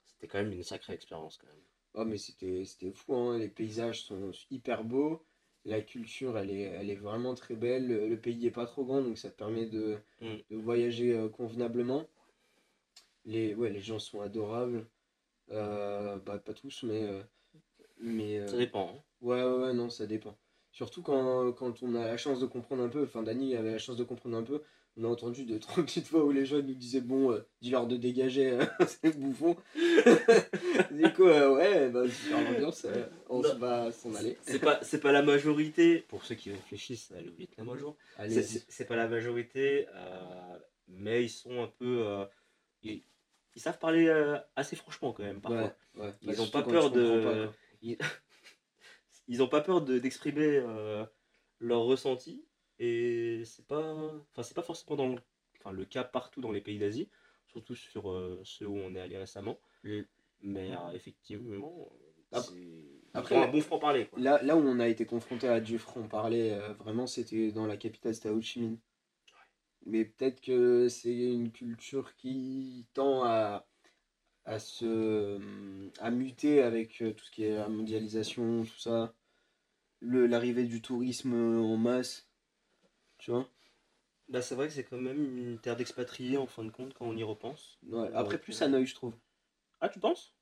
c'était quand même une sacrée expérience quand même. Ah, mais c'était fou, hein. les paysages sont hyper beaux, la culture elle est, elle est vraiment très belle, le, le pays est pas trop grand donc ça te permet de, Mm. de voyager convenablement. Les, ouais, les gens sont adorables, bah, pas tous, mais. mais Ça dépend. hein. ouais, ouais, ouais, non, ça dépend. Surtout quand, quand on a la chance de comprendre un peu, enfin Dany avait la chance de comprendre un peu, on a entendu de trop petites fois où les gens nous disaient bon, euh, dis-leur de dégager, euh, c'est bouffon. du coup, euh, ouais, bah, super l'ambiance, euh, on Non. va s'en aller. C'est pas, c'est pas la majorité, pour ceux qui réfléchissent à au Vietnam un jour, c'est- pas la majorité, mais ils sont un peu. ils- ils savent parler assez franchement quand même parfois. Ouais, ouais. Ils Bah, n'ont surtout pas peur de. pas, quoi. ils... ils ont pas peur de d'exprimer euh, leur ressenti et c'est pas enfin c'est pas forcément dans le... Enfin, le cas partout dans les pays d'Asie surtout sur euh, ceux où on est allé récemment Mm. mais euh, effectivement Après- un bon franc parler quoi. Là, là où on a été confronté à du franc parler, euh, vraiment, c'était dans la capitale, c'était à Ho Chi Minh. Mais peut-être que c'est une culture qui tend à, à se à muter avec euh, tout ce qui est la mondialisation, tout ça. Le, l'arrivée du tourisme en masse. Tu vois? Bah, c'est vrai que c'est quand même une terre d'expatriés en fin de compte quand on y repense. Ouais. Après, plus euh, Hanoï, je trouve. Ah, tu penses?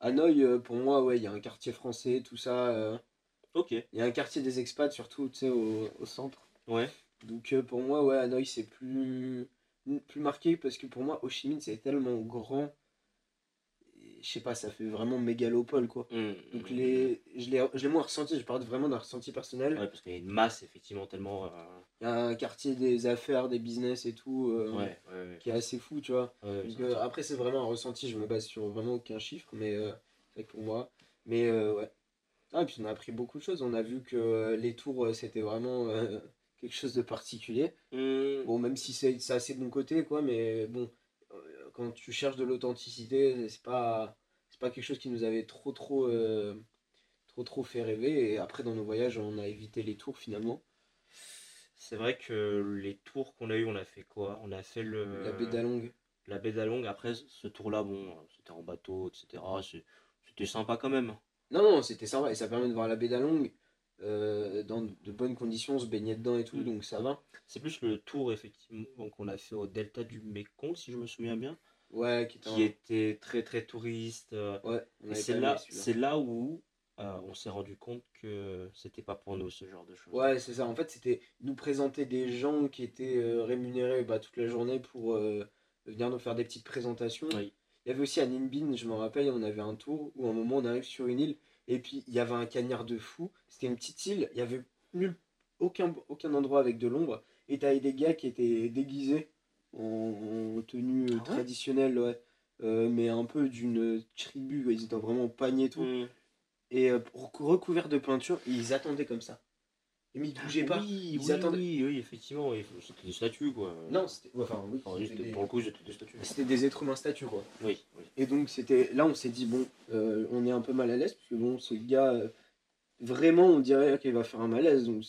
Hanoï, euh, pour moi, ouais, il y a un quartier français, tout ça. euh, Ok. Il y a un quartier des expats, surtout, tu sais, au, au centre. Ouais. Donc euh, pour moi, ouais, Hanoï, c'est plus, plus marqué parce que pour moi, Ho Chi Minh, c'est tellement grand. Je sais pas, ça fait vraiment mégalopole, quoi. Hum, Donc hum, les, je l'ai je l'ai moins ressenti, je parle vraiment d'un ressenti personnel. Ouais, parce qu'il y a une masse effectivement tellement. euh, Il y a un quartier des affaires, des business et tout, euh, Ouais, ouais, ouais. qui est assez fou, tu vois. Donc, euh, après, c'est vraiment un ressenti, je me base sur vraiment aucun chiffre, mais euh, c'est vrai que pour moi. Mais ouais. Ah, et puis on a appris beaucoup de choses. On a vu que les tours, c'était vraiment quelque chose de particulier. Bon, même si c'est c'est assez bon côté, quoi, mais bon, quand tu cherches de l'authenticité, c'est pas, c'est pas quelque chose qui nous avait trop, trop, euh, trop, trop fait rêver. Et après, dans nos voyages, on a évité les tours finalement. C'est vrai que les tours qu'on a eu, on a fait quoi? On a fait le La baie d'Along. la baie d'Along. Après, ce tour-là, bon, c'était en bateau, etc. C'était sympa quand même. Non, non, c'était sympa et ça permet de voir la baie d'Along euh, dans de bonnes conditions, se baigner dedans et tout, Mm. donc ça va. C'est plus le tour, effectivement, qu'on a fait au delta du Mékong, si je me souviens bien, Ouais, qui était qui un- était très très touriste. euh, Ouais, c'est là, c'est là où euh, on s'est rendu compte que c'était pas pour nous ce genre de choses. Ouais, c'est ça. En fait, c'était nous présenter des gens qui étaient euh, rémunérés bah, toute la journée pour euh, venir nous faire des petites présentations. Oui. Il y avait aussi à Ninh je me rappelle, on avait un tour où à un moment on arrive sur une île et puis il y avait un cagnard de fou. C'était une petite île, il y avait nul, aucun, aucun endroit avec de l'ombre. Et t'avais des gars qui étaient déguisés en, en tenue Ah ouais? traditionnelle, ouais. Euh, mais un peu d'une tribu, ils étaient vraiment pagnés et tout. Mm. Et euh, recou- recouverts de peinture, et ils attendaient comme ça. Et mais ils bougeaient pas. Oui, Ils oui, attendaient- oui, oui, effectivement, c'était des statues quoi. Non, c'était. Enfin, oui, Enfin, des- pour le coup, c'était des statues. c'était des êtres humains statues, quoi. Oui, oui. Et donc, c'était là, on s'est dit, bon, euh, on est un peu mal à l'aise, parce que bon, ce gars, euh, vraiment, on dirait qu'il va faire un malaise. Donc,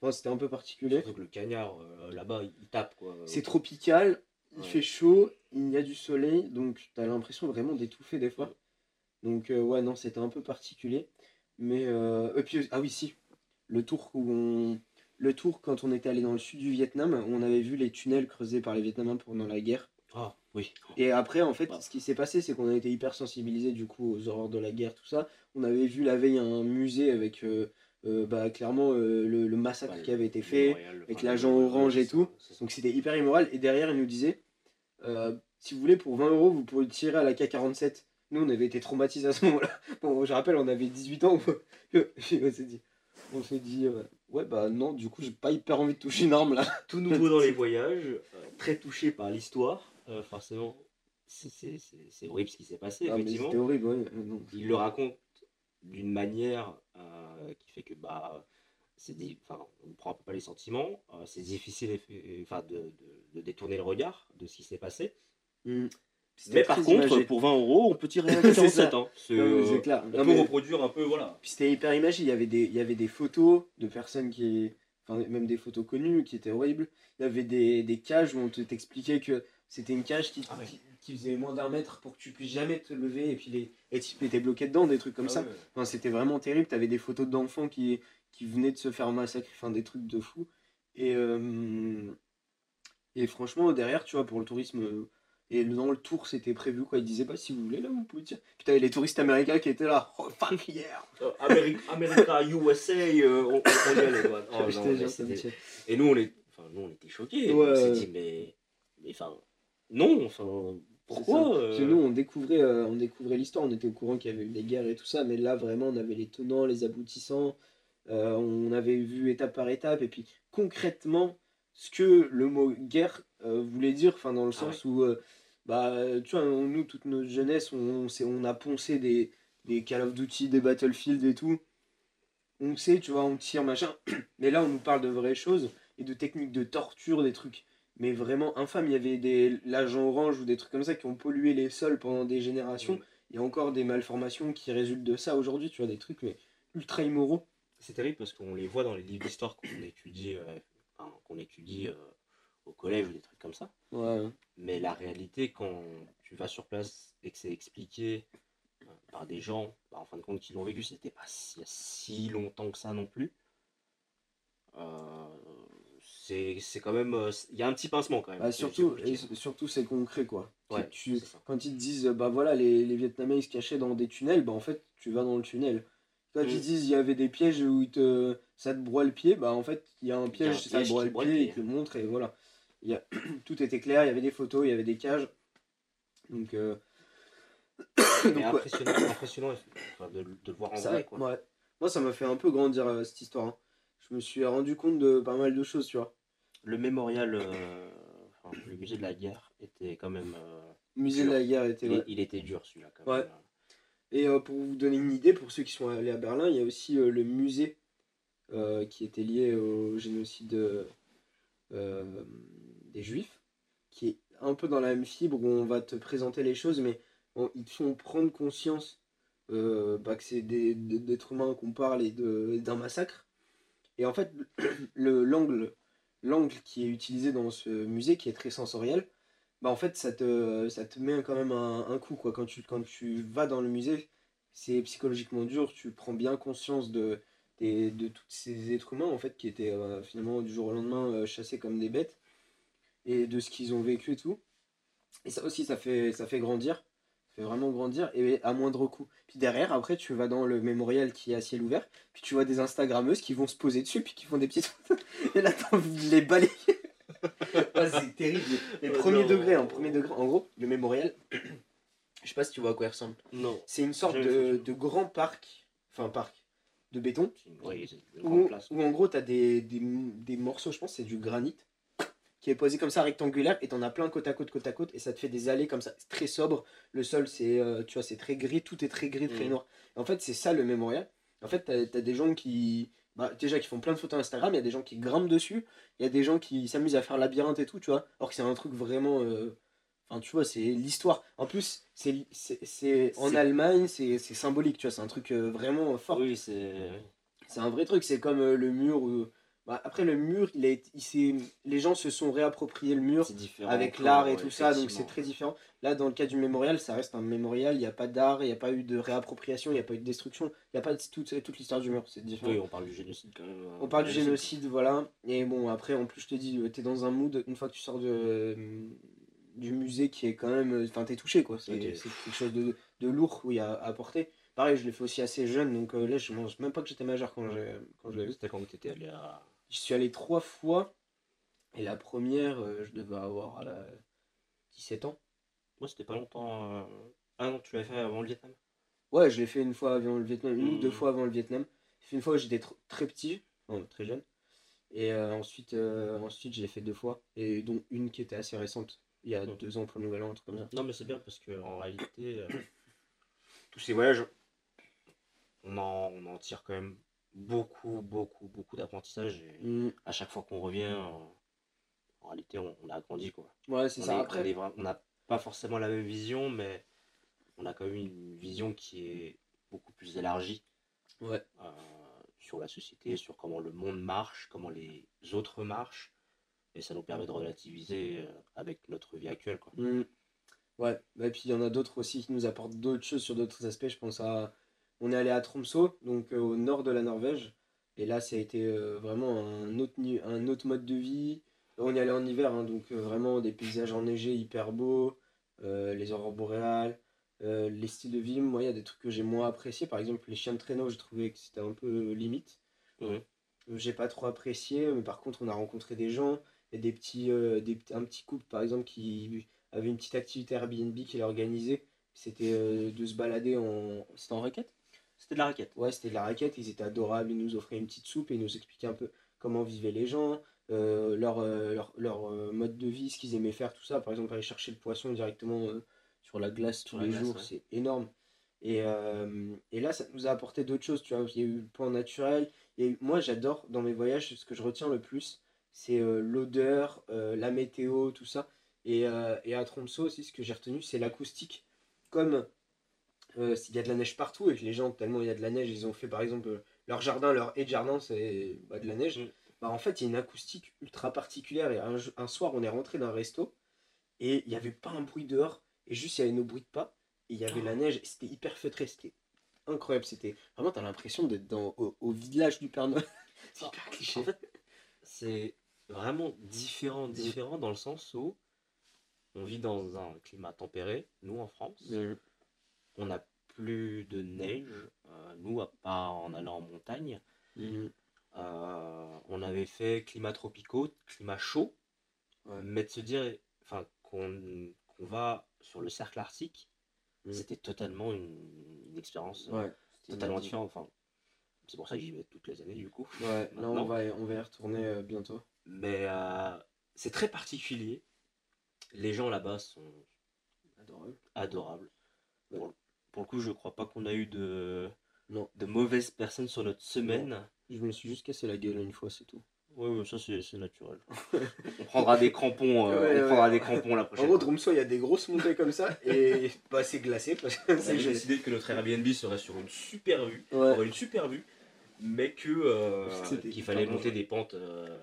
enfin, c'était un peu particulier. Surtout que le cagnard euh, là-bas, il tape quoi. C'est tropical, il Ouais. fait chaud, il y a du soleil, donc t'as l'impression vraiment d'étouffer des fois. Donc, ouais, non, c'était un peu particulier. Mais, euh, et puis, ah oui, si, le tour où on. Le tour, quand on était allé dans le sud du Vietnam, on avait vu les tunnels creusés par les Vietnamiens pendant la guerre. Ah, oui. Et après, en fait, ce qui s'est passé, c'est qu'on a été hyper sensibilisés du coup aux horreurs de la guerre, tout ça. On avait vu la veille un musée avec euh, euh, bah, clairement euh, le, le massacre Bah, qui avait été fait. avec l'agent orange et tout. Donc c'était hyper immoral. Et derrière, il nous disait si vous voulez, pour 20 euros, vous pourrez tirer à la K47. Nous, on avait été traumatisés à ce moment-là. Bon, je rappelle, on avait 18 ans. on s'est dit, on s'est dit euh, ouais, bah non, du coup, j'ai pas hyper envie de toucher une arme là. Tout nouveau dans les voyages, euh, très touché par l'histoire, euh, forcément. c'est- horrible ce qui s'est passé, Ah, effectivement. c'était horrible, ouais. non. il le raconte d'une manière qui fait que bah c'est enfin on ne prend pas les sentiments c'est difficile effe- enfin de, de- de détourner le regard de ce qui s'est passé Mm. Mais par contre imagé. pour 20 euros on peut tirer C'est 47 ça. hein. C'est, mais euh, clair. on Non, peut mais- reproduire un peu voilà Puis c'était hyper imagé, il y avait des, il y avait des photos de personnes qui. Enfin, même des photos connues qui étaient horribles. Il y avait des, des cages où on te t'expliquait que c'était une cage qui, Ah ouais. qui, qui faisait moins d'un mètre pour que tu puisses jamais te lever et puis les, les types étaient bloqués dedans, des trucs comme Ah ça. ouais. Enfin, c'était vraiment terrible. T'avais des photos d'enfants qui, qui venaient de se faire massacrer, enfin des trucs de fou. Et, euh, et franchement, derrière, tu vois, pour le tourisme. Euh, Et dans le tour, c'était prévu quoi. Ils disaient pas si vous voulez là, vous pouvez tirer. Puis t'avais les touristes américains qui étaient là. Oh fuck yeah! Euh, Amérique, America, USA, euh, on, on y allait, quoi. Oh, non, mais. Et nous, on, est, enfin, nous, on était choqués. Ouais. On s'est dit, mais, mais enfin, non, enfin, pourquoi euh, Parce que nous, on découvrait, euh, on découvrait l'histoire, on était au courant qu'il y avait eu des guerres et tout ça, mais là, vraiment, on avait les tenants, les aboutissants, euh, on avait vu étape par étape, et puis concrètement, ce que le mot guerre euh, voulait dire, enfin, dans le Ah sens où, euh, Bah, tu vois, nous, toute notre jeunesse, on, on, on a poncé des, des Call of Duty, des Battlefield et tout. On sait, tu vois, on tire, machin. Mais là, on nous parle de vraies choses et de techniques de torture, des trucs mais vraiment infâmes. Il y avait des l'agent orange ou des trucs comme ça qui ont pollué les sols pendant des générations. Il y a encore des malformations qui résultent de ça aujourd'hui, tu vois, des trucs mais ultra immoraux. C'est terrible parce qu'on les voit dans les livres d'histoire qu'on étudie, euh, qu'on étudie euh, au collège ou des trucs comme ça. Ouais. Mais la réalité, quand tu vas sur place et que c'est expliqué euh, par des gens, bah, en fin de compte, qui l'ont vécu, c'était pas si, si longtemps que ça non plus. c'est quand même. Il y a un petit pincement quand même. Bah, surtout, surtout c'est concret quoi. tu, quand ils te disent, bah voilà, les, les Vietnamiens ils se cachaient dans des tunnels, bah en fait, tu vas dans le tunnel. Quand ils mm. disent il y avait des pièges où te, ça te broie le pied, bah en fait il y a un piège, ça te broie le pied, il te le montre et voilà. Y a, tout était clair, il y avait des photos, il y avait des cages. Donc. Euh... impressionnant, impressionnant de, de, le voir en vrai. Quoi. Ouais. Moi ça m'a fait un peu grandir euh, cette histoire. Hein. Je me suis rendu compte de pas mal de choses, tu vois. Le mémorial, euh, enfin, le musée de la guerre était quand même. Euh, musée de la guerre était. Il, il était dur celui-là quand même. Et pour vous donner une idée, pour ceux qui sont allés à Berlin, il y a aussi le musée qui était lié au génocide des Juifs, qui est un peu dans la même fibre où on va te présenter les choses, mais ils te font prendre conscience bah, que c'est d'êtres humains qu'on parle et d'un massacre. Et en fait, l'angle qui est utilisé dans ce musée, qui est très sensoriel, bah en fait ça te, met quand même un, coup quoi. Quand tu, vas dans le musée, c'est psychologiquement dur, tu prends bien conscience de, de, de tous ces êtres humains en fait qui étaient euh, finalement du jour au lendemain euh, chassés comme des bêtes et de ce qu'ils ont vécu et tout. Et ça aussi ça fait, ça fait grandir, ça fait vraiment grandir et à moindre coût. Puis derrière après tu vas dans le mémorial qui est à ciel ouvert, puis tu vois des instagrammeuses qui vont se poser dessus puis qui font des petites photos et là t'as envie de les balayer c'est terrible. Les oh premiers degrés, en premier degré, en gros, le mémorial, je sais pas si tu vois à quoi il ressemble. Non. C'est une sorte de, de, grand parc, enfin parc de béton. Oui, une où, place. où, en gros tu as des, des, des, morceaux, je pense c'est du granit, qui est posé comme ça rectangulaire et t'en as plein côte à côte, côte à côte et ça te fait des allées comme ça, c'est très sobre. Le sol c'est, euh, tu vois, c'est très gris, tout est très gris, très mm. noir. en fait c'est ça le mémorial. En fait tu as, des gens qui bah, déjà qui font plein de photos Instagram, il y a des gens qui grimpent dessus, il y a des gens qui s'amusent à faire labyrinthe et tout, tu vois. Alors que c'est un truc vraiment. Euh, enfin, tu vois, c'est l'histoire. En plus, c'est en Allemagne, c'est symbolique, tu vois, c'est un truc euh, vraiment fort. Oui, c'est. C'est un vrai truc, c'est comme le mur où bah, après, le mur, il a il les gens se sont réappropriés le mur avec l'art et tout ça, donc c'est très différent. Là, dans le cas du mémorial, ça reste un mémorial, il n'y a pas d'art, il n'y a pas eu de réappropriation, il n'y a pas eu de destruction, il n'y a pas toute, toute l'histoire du mur, c'est différent. Oui, on parle du génocide quand même. On parle du génocide, voilà. Et bon, après, en plus, je te dis, tu es dans un mood, une fois que tu sors de, du musée qui est quand même. Enfin, t'es touché, quoi. C'est quelque chose de, de lourd, oui, à, à porter. Pareil, je l'ai fait aussi assez jeune, donc euh, là, je pense même pas que j'étais majeur quand, quand je l'ai vu. C'était quand tu étais allé à je suis allé trois fois. Et la première, euh, je devais avoir 17 ans. Moi, c'était pas longtemps. Euh, ah non, tu l'avais fait avant le Vietnam Ouais, je l'ai fait une fois avant le Vietnam, une ou deux hmm. fois avant le Vietnam. J'ai fait une fois où j'étais très petit, très jeune. Et euh, ensuite, ensuite j'ai fait deux fois. Et dont une qui était assez récente, il y a deux ans pour le nouvel an, un truc comme ça. Non, mais c'est bien parce qu'en réalité, tous ces voyages, on en, on en tire quand même beaucoup, beaucoup, beaucoup d'apprentissage. Et mm. à chaque fois qu'on revient, en, réalité, on, a grandi. Quoi. Ouais, c'est ça. Après, on n'a pas forcément la même vision, mais on a quand même une vision qui est beaucoup plus élargie. Ouais. Euh, sur la société, sur comment le monde marche, comment les autres marchent. Et ça nous permet de relativiser euh, avec notre vie actuelle. Quoi. Mm. Ouais, et puis il y en a d'autres aussi qui nous apportent d'autres choses sur d'autres aspects. Je pense à on est allé à Tromsø, donc euh, au nord de la Norvège. Et là, ça a été euh, vraiment un autre, un autre mode de vie. On y allait en hiver, hein, donc euh, vraiment des paysages enneigés hyper beaux, les aurores boréales, les styles de vie. Moi, il y a des trucs que j'ai moins appréciés. Par exemple, les chiens de traîneau, j'ai trouvé que c'était un peu limite. J'ai pas trop apprécié, mais par contre, on a rencontré des gens et des petits, des, un petit couple, par exemple, qui avait une petite activité Airbnb qu'il a organisée. C'était de se balader en. C'était en raquette? C'était de la raquette. Ouais, c'était de la raquette. Ils étaient adorables. Ils nous offraient une petite soupe et ils nous expliquaient un peu comment vivaient les gens, euh, leur, euh, leur, leur, euh, mode de vie, ce qu'ils aimaient faire, tout ça. Par exemple, aller chercher le poisson directement euh, sur la glace tous la les glace, jours, ouais. c'est énorme. Et, et là, ça nous a apporté d'autres choses, tu vois. Il y a eu le point naturel. Moi, j'adore dans mes voyages, ce que je retiens le plus, c'est l'odeur, la météo, tout ça. Et, et à Tromsø aussi, ce que j'ai retenu, c'est l'acoustique. Comme euh, s'il y a de la neige partout et que les gens, tellement il y a de la neige, ils ont fait par exemple leur jardin, leur haie de jardin, c'est bah, de la neige. Mm. Bah, en fait, il y a une acoustique ultra particulière. Et un, un soir, on est rentré dans un resto et il n'y avait pas un bruit dehors. Et juste, il y avait nos bruits de pas. Et il y avait la neige. et C'était hyper feutré. C'était incroyable. C'était vraiment, t'as l'impression d'être dans, au, au village du Père Noël. c'est hyper cliché. En fait, c'est vraiment différent, différent dans le sens où on vit dans un climat tempéré, nous en France. Mm. On n'a plus de neige, euh, nous, à part en allant en montagne. Mm. Euh, on avait fait climat tropicaux, climat chaud, Ouais. mais de se dire enfin, qu'on va sur le cercle arctique, Mm. c'était totalement une, une expérience euh, Ouais. totalement différente. Enfin, c'est pour ça que j'y vais toutes les années du coup. Ouais, là, on va, on va y retourner euh, bientôt. Mais c'est très particulier. Les gens là-bas sont Adorable. adorables. Pour, le coup, je crois pas qu'on a eu de, Non. de mauvaises personnes sur notre semaine. Je me suis juste cassé la gueule une fois, c'est tout. Oui, oui, ça c'est naturel. on prendra des crampons, euh, Ouais, on prendra ouais. des crampons la En prochaine gros, fois. Tromsø, il y a des grosses montées comme ça et pas c'est glacé parce que On c'est avait gelé. décidé que notre Airbnb serait sur une super vue, Ouais. une super vue, mais que euh, qu'il fallait monter des pentes euh,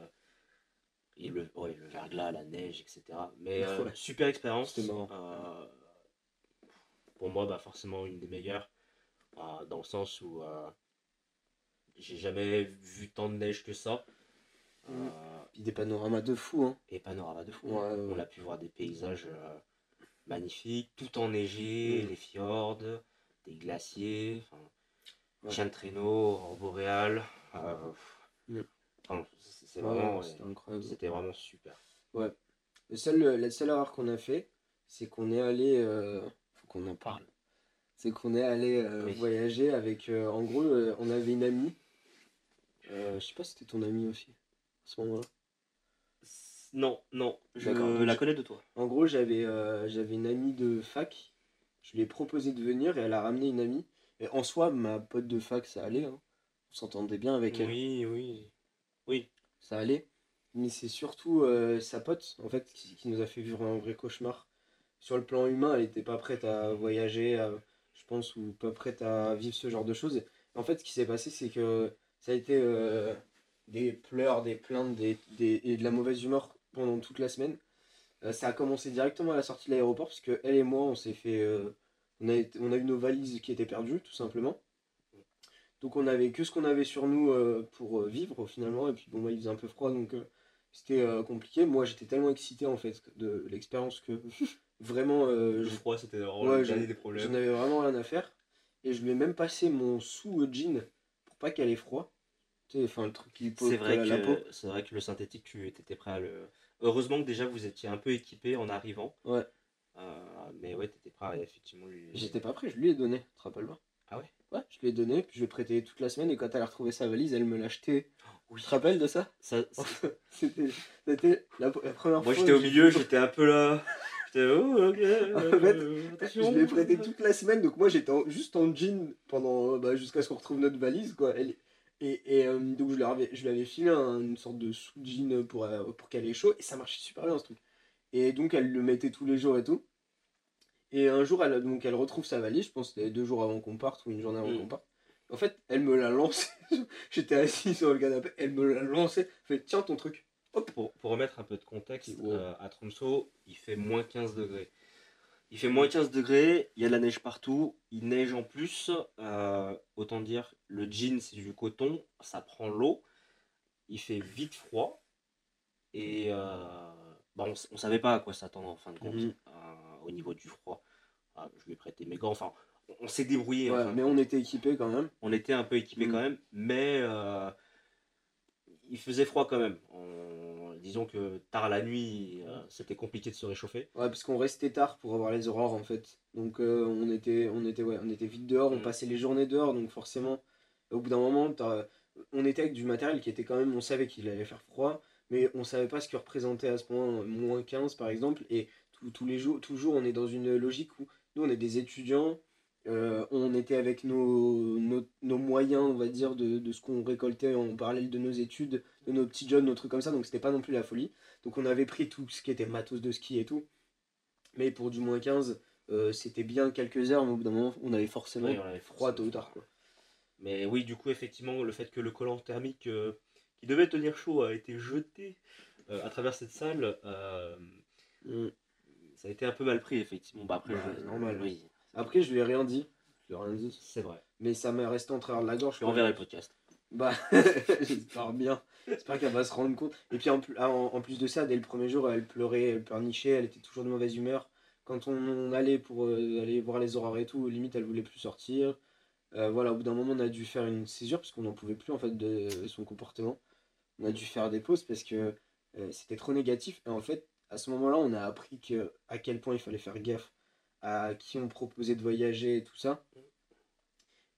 et le, ouais, le verglas, la neige, etc. Mais Ouais. super expérience. C'était marrant. Pour moi, bah, forcément une des meilleures, euh, dans le sens où euh, j'ai jamais vu tant de neige que ça. Euh, Mm. Puis des panoramas de fou, hein. et panorama de fou. Ouais, hein. ouais. On a pu voir des paysages euh, magnifiques, tout enneigé, Mm. les fjords, des glaciers, enfin, Ouais. chien de traîneau, aurore boréale. euh, Mm. Ouais, vraiment, c'était ouais, c'était vraiment super. Le seul, la seule erreur qu'on a fait, c'est qu'on est allé. Qu'on en parle. C'est qu'on est allé euh, Oui. voyager avec. euh, en gros, euh, on avait une amie. Je sais pas si c'était ton amie aussi. À ce moment-là. Non, non, je la connais de toi. En gros, j'avais j'avais une amie de fac. Je lui ai proposé de venir et elle a ramené une amie. Et en soi, ma pote de fac, ça allait. hein. On s'entendait bien avec elle. Oui, oui. Oui, Ça allait. Mais c'est surtout euh, sa pote, en fait, qui, qui nous a fait vivre un vrai cauchemar. Sur le plan humain, elle n'était pas prête à voyager, à- je pense, ou pas prête à vivre ce genre de choses. En fait, ce qui s'est passé, c'est que ça a été euh, des pleurs, des plaintes, des, des- et de la mauvaise humeur pendant toute la semaine. Euh, ça a commencé directement à la sortie de l'aéroport, parce que elle et moi, on s'est fait. euh, on, a on a eu nos valises qui étaient perdues, tout simplement. Donc on avait que ce qu'on avait sur nous pour vivre finalement. Et puis bon, moi, il faisait un peu froid, donc c'était compliqué. Moi, j'étais tellement excité en fait de l'expérience que vraiment, euh, le je- froid, c'était vraiment Ouais, j'en- des j'en problèmes. avais vraiment rien à faire. Et je lui ai même passé mon sous-jean pour pas qu'elle ait froid. Tu sais, enfin le truc qui C'est vrai, colle à la que, c'est vrai que le synthétique, tu étais prêt à le. Heureusement que déjà vous étiez un peu équipé en arrivant. Ouais. Euh, mais ouais, t'étais prêt à effectivement lui. J'étais pas prêt, je lui ai donné, tu te rappelles pas? Ah ouais? Ouais, je lui ai donné, puis je lui ai prêté toute la semaine, et quand elle a retrouvé sa valise, elle me l'a acheté. Oui. Tu te rappelles de ça? Ça, C'était c'était la, la première Moi fois. j'étais où au milieu, j'étais un peu là. En fait, Je attention. lui ai prêté toute la semaine, donc moi j'étais juste en jean pendant bah, jusqu'à ce qu'on retrouve notre valise quoi. Elle- et et euh, donc je lui avais, je lui avais filé un- une sorte de sous-jean pour, euh, pour qu'elle ait chaud et ça marchait super bien ce truc. Et donc elle le mettait tous les jours et tout. Et un jour elle, donc, elle retrouve sa valise, je pense que c'était deux jours avant qu'on parte ou une journée avant Mm. qu'on parte. En fait, elle me l'a lancé. J'étais assis sur le canapé, elle me l'a lancé. Elle fait tiens ton truc. Pour, pour remettre un peu de contexte, Wow. euh, à Tromsø, il fait moins 15 degrés. Il fait moins 15 degrés, il y a de la neige partout, il neige en plus. euh, autant dire, le jean c'est du coton, ça prend l'eau, il fait vite froid. Et euh, bah, on, on savait pas à quoi s'attendre en fin de compte Mhm. au niveau du froid. Ah, je lui ai prêté mes gants, enfin, on, on s'est débrouillé. Ouais, enfin, mais on était équipés quand même. on était un peu équipé Mm. quand même, mais il faisait froid quand même. On- disons que tard la nuit, euh, c'était compliqué de se réchauffer. Ouais, parce qu'on restait tard pour avoir les aurores en fait. Donc euh, on était on était ouais, on était vite dehors, on Mm. passait les journées dehors donc forcément au bout d'un moment on était avec du matériel qui était quand même, on savait qu'il allait faire froid, mais on savait pas ce que représentait à ce point moins 15 par exemple. Et tous les jours, toujours, on est dans une logique où nous, on est des étudiants, euh, on était avec nos, nos, moyens, on va dire, de, de ce qu'on récoltait en parallèle de nos études, de nos petits jobs, nos trucs comme ça, donc c'était pas non plus la folie. Donc on avait pris tout ce qui était matos de ski et tout. Mais pour du moins 15, euh, c'était bien quelques heures, mais au bout d'un moment, on avait forcément froid tôt ou tard. Quoi. Mais oui, du coup, effectivement, le fait que le collant thermique euh, qui devait tenir chaud a été jeté à travers cette salle, mm. ça a été un peu mal pris, effectivement. Bah, après, normal. Oui. Après, je lui ai rien dit. Je lui ai rien dit. C'est vrai. Mais ça m'est resté en travers de la gorge. On verra le podcast. Bah, j'espère bien. J'espère qu'elle va se rendre compte. Et puis ah, en, plus de ça, dès le premier jour, elle pleurait, elle pleurnichait, elle était toujours de mauvaise humeur. Quand on, allait pour euh, aller voir les horaires et tout, limite, elle voulait plus sortir. Euh, voilà, au bout d'un moment, on a dû faire une césure parce qu'on n'en pouvait plus en fait de son comportement. On a dû faire des pauses parce que euh, c'était trop négatif. Et en fait, à ce moment-là, on a appris que, à quel point il fallait faire gaffe à qui on proposait de voyager et tout ça.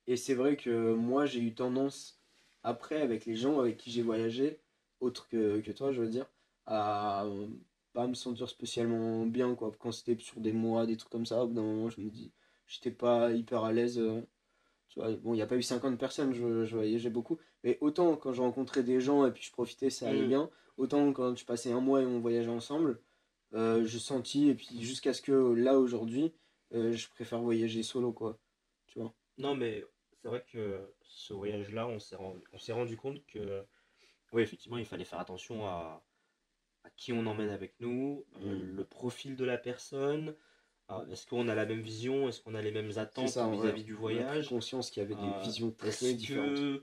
Et c'est vrai que moi, j'ai eu tendance, après, avec les gens avec qui j'ai voyagé, autres que, que, toi, je veux dire, à pas me sentir spécialement bien, quoi. Quand c'était sur des mois, des trucs comme ça, au bout d'un moment, je me dis, j'étais pas hyper à l'aise. Euh, tu vois, bon, il n'y a pas eu 50 personnes, je, je voyageais beaucoup. Mais autant quand je rencontrais des gens et puis je profitais, ça allait mm. bien. Autant quand je passais un mois et on voyageait ensemble, euh, je sentis, et puis jusqu'à ce que là aujourd'hui, euh, je préfère voyager solo, quoi. Tu vois? Non, mais c'est vrai que ce voyage-là, on s'est rendu, rendu compte que, oui, effectivement, il fallait faire attention à, à qui on emmène avec nous, euh, mm. le profil de la personne. Est-ce qu'on a la même vision Est-ce qu'on a les mêmes attentes vis-à-vis du voyage conscience qu'il y avait des visions très différentes.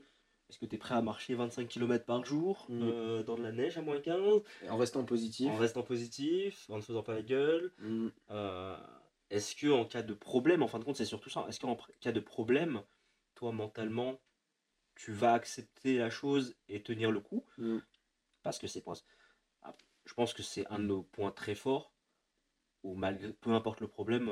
Est-ce que tu es prêt à marcher 25 km par jour mm. euh, dans de la neige à moins 15 En restant positif. En restant positif, en ne faisant pas la gueule. Mm. Euh, est-ce que en cas de problème, en fin de compte, c'est surtout ça. Est-ce qu'en cas de problème, toi mentalement, tu vas accepter la chose et tenir le coup? Mm. Parce que c'est ah, Je pense que c'est un de nos points très forts où malgré peu importe le problème,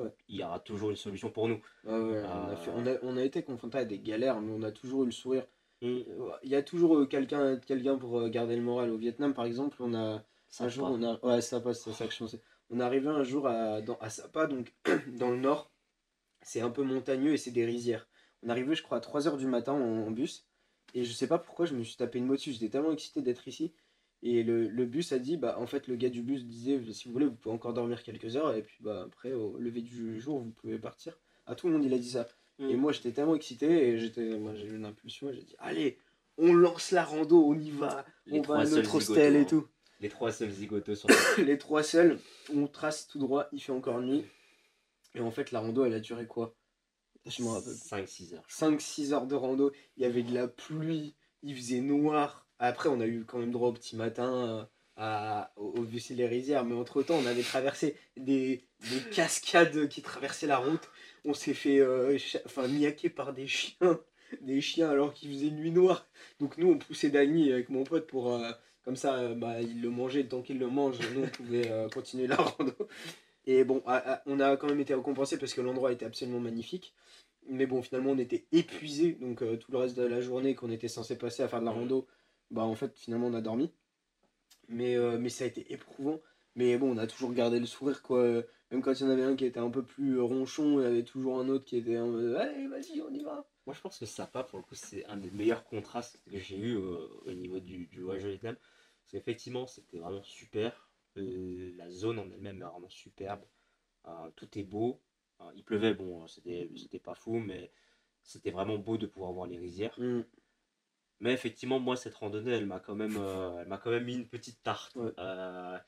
euh, il y aura toujours une solution pour nous. on, a on, a, été confronté à des galères, mais on a toujours eu le sourire. Mm. Euh, il y a toujours euh, quelqu'un quelqu'un pour euh, garder le moral. Au Vietnam, par exemple, on a. un jour, on a. Ouais, ça passe, c'est ça que je pensais. On est arrivé un jour à, dans, à Sapa, donc dans le nord. C'est un peu montagneux et c'est des rizières. On est arrivé, je crois, à 3h du matin en, bus. Et je sais pas pourquoi je me suis tapé une motive. J'étais tellement excité d'être ici. Et le, le, bus a dit, bah en fait le gars du bus disait, si vous voulez, vous pouvez encore dormir quelques heures, et puis bah après, au lever du jour, vous pouvez partir. À tout le monde, il a dit ça. Et mm. moi, j'étais tellement excité, et j'étais, moi j'ai eu une impulsion, et j'ai dit, allez, on lance la rando, on y va, on va à notre hostel et tout. Les trois seuls zigotos sont Les trois seuls, on trace tout droit, il fait encore nuit. Et en fait, la rando, elle a duré quoi? Je me rappelle. 5-6 heures. 5-6 heures de rando, il y avait de la pluie, il faisait noir après, on a eu quand même droit au petit matin euh, au, vu les rizières, mais entre temps, on avait traversé des, des cascades qui traversaient la route. On s'est fait euh, enfin, par des chiens, des chiens alors qu'il faisait nuit noire. Donc, nous, on poussait Dany avec mon pote pour. Euh, comme ça, bah, il le mangeait, tant qu'il le mange, nous, on pouvait continuer la rando. Et bon, on a quand même été récompensé parce que l'endroit était absolument magnifique. Mais bon, finalement, on était épuisé. Donc, tout le reste de la journée qu'on était censé passer à faire de la rando, bah en fait finalement on a dormi. Mais, euh, mais ça a été éprouvant. Mais bon, on a toujours gardé le sourire quoi. Même quand il y en avait un qui était un peu plus ronchon, il y avait toujours un autre qui était en mode Allez, vas-y, on y va. Moi je pense que Sapa, pour le coup, c'est un des meilleurs contrastes que j'ai eu au niveau du, du voyage au Vietnam. Parce qu'effectivement, c'était vraiment super. Euh, la zone en elle-même est vraiment superbe. Euh, tout est beau. il pleuvait, bon, c'était pas fou, mais c'était vraiment beau de pouvoir voir les rizières. Mm. Mais effectivement, moi, cette randonnée, elle m'a quand même, euh, elle m'a quand même mis une petite tarte. 3h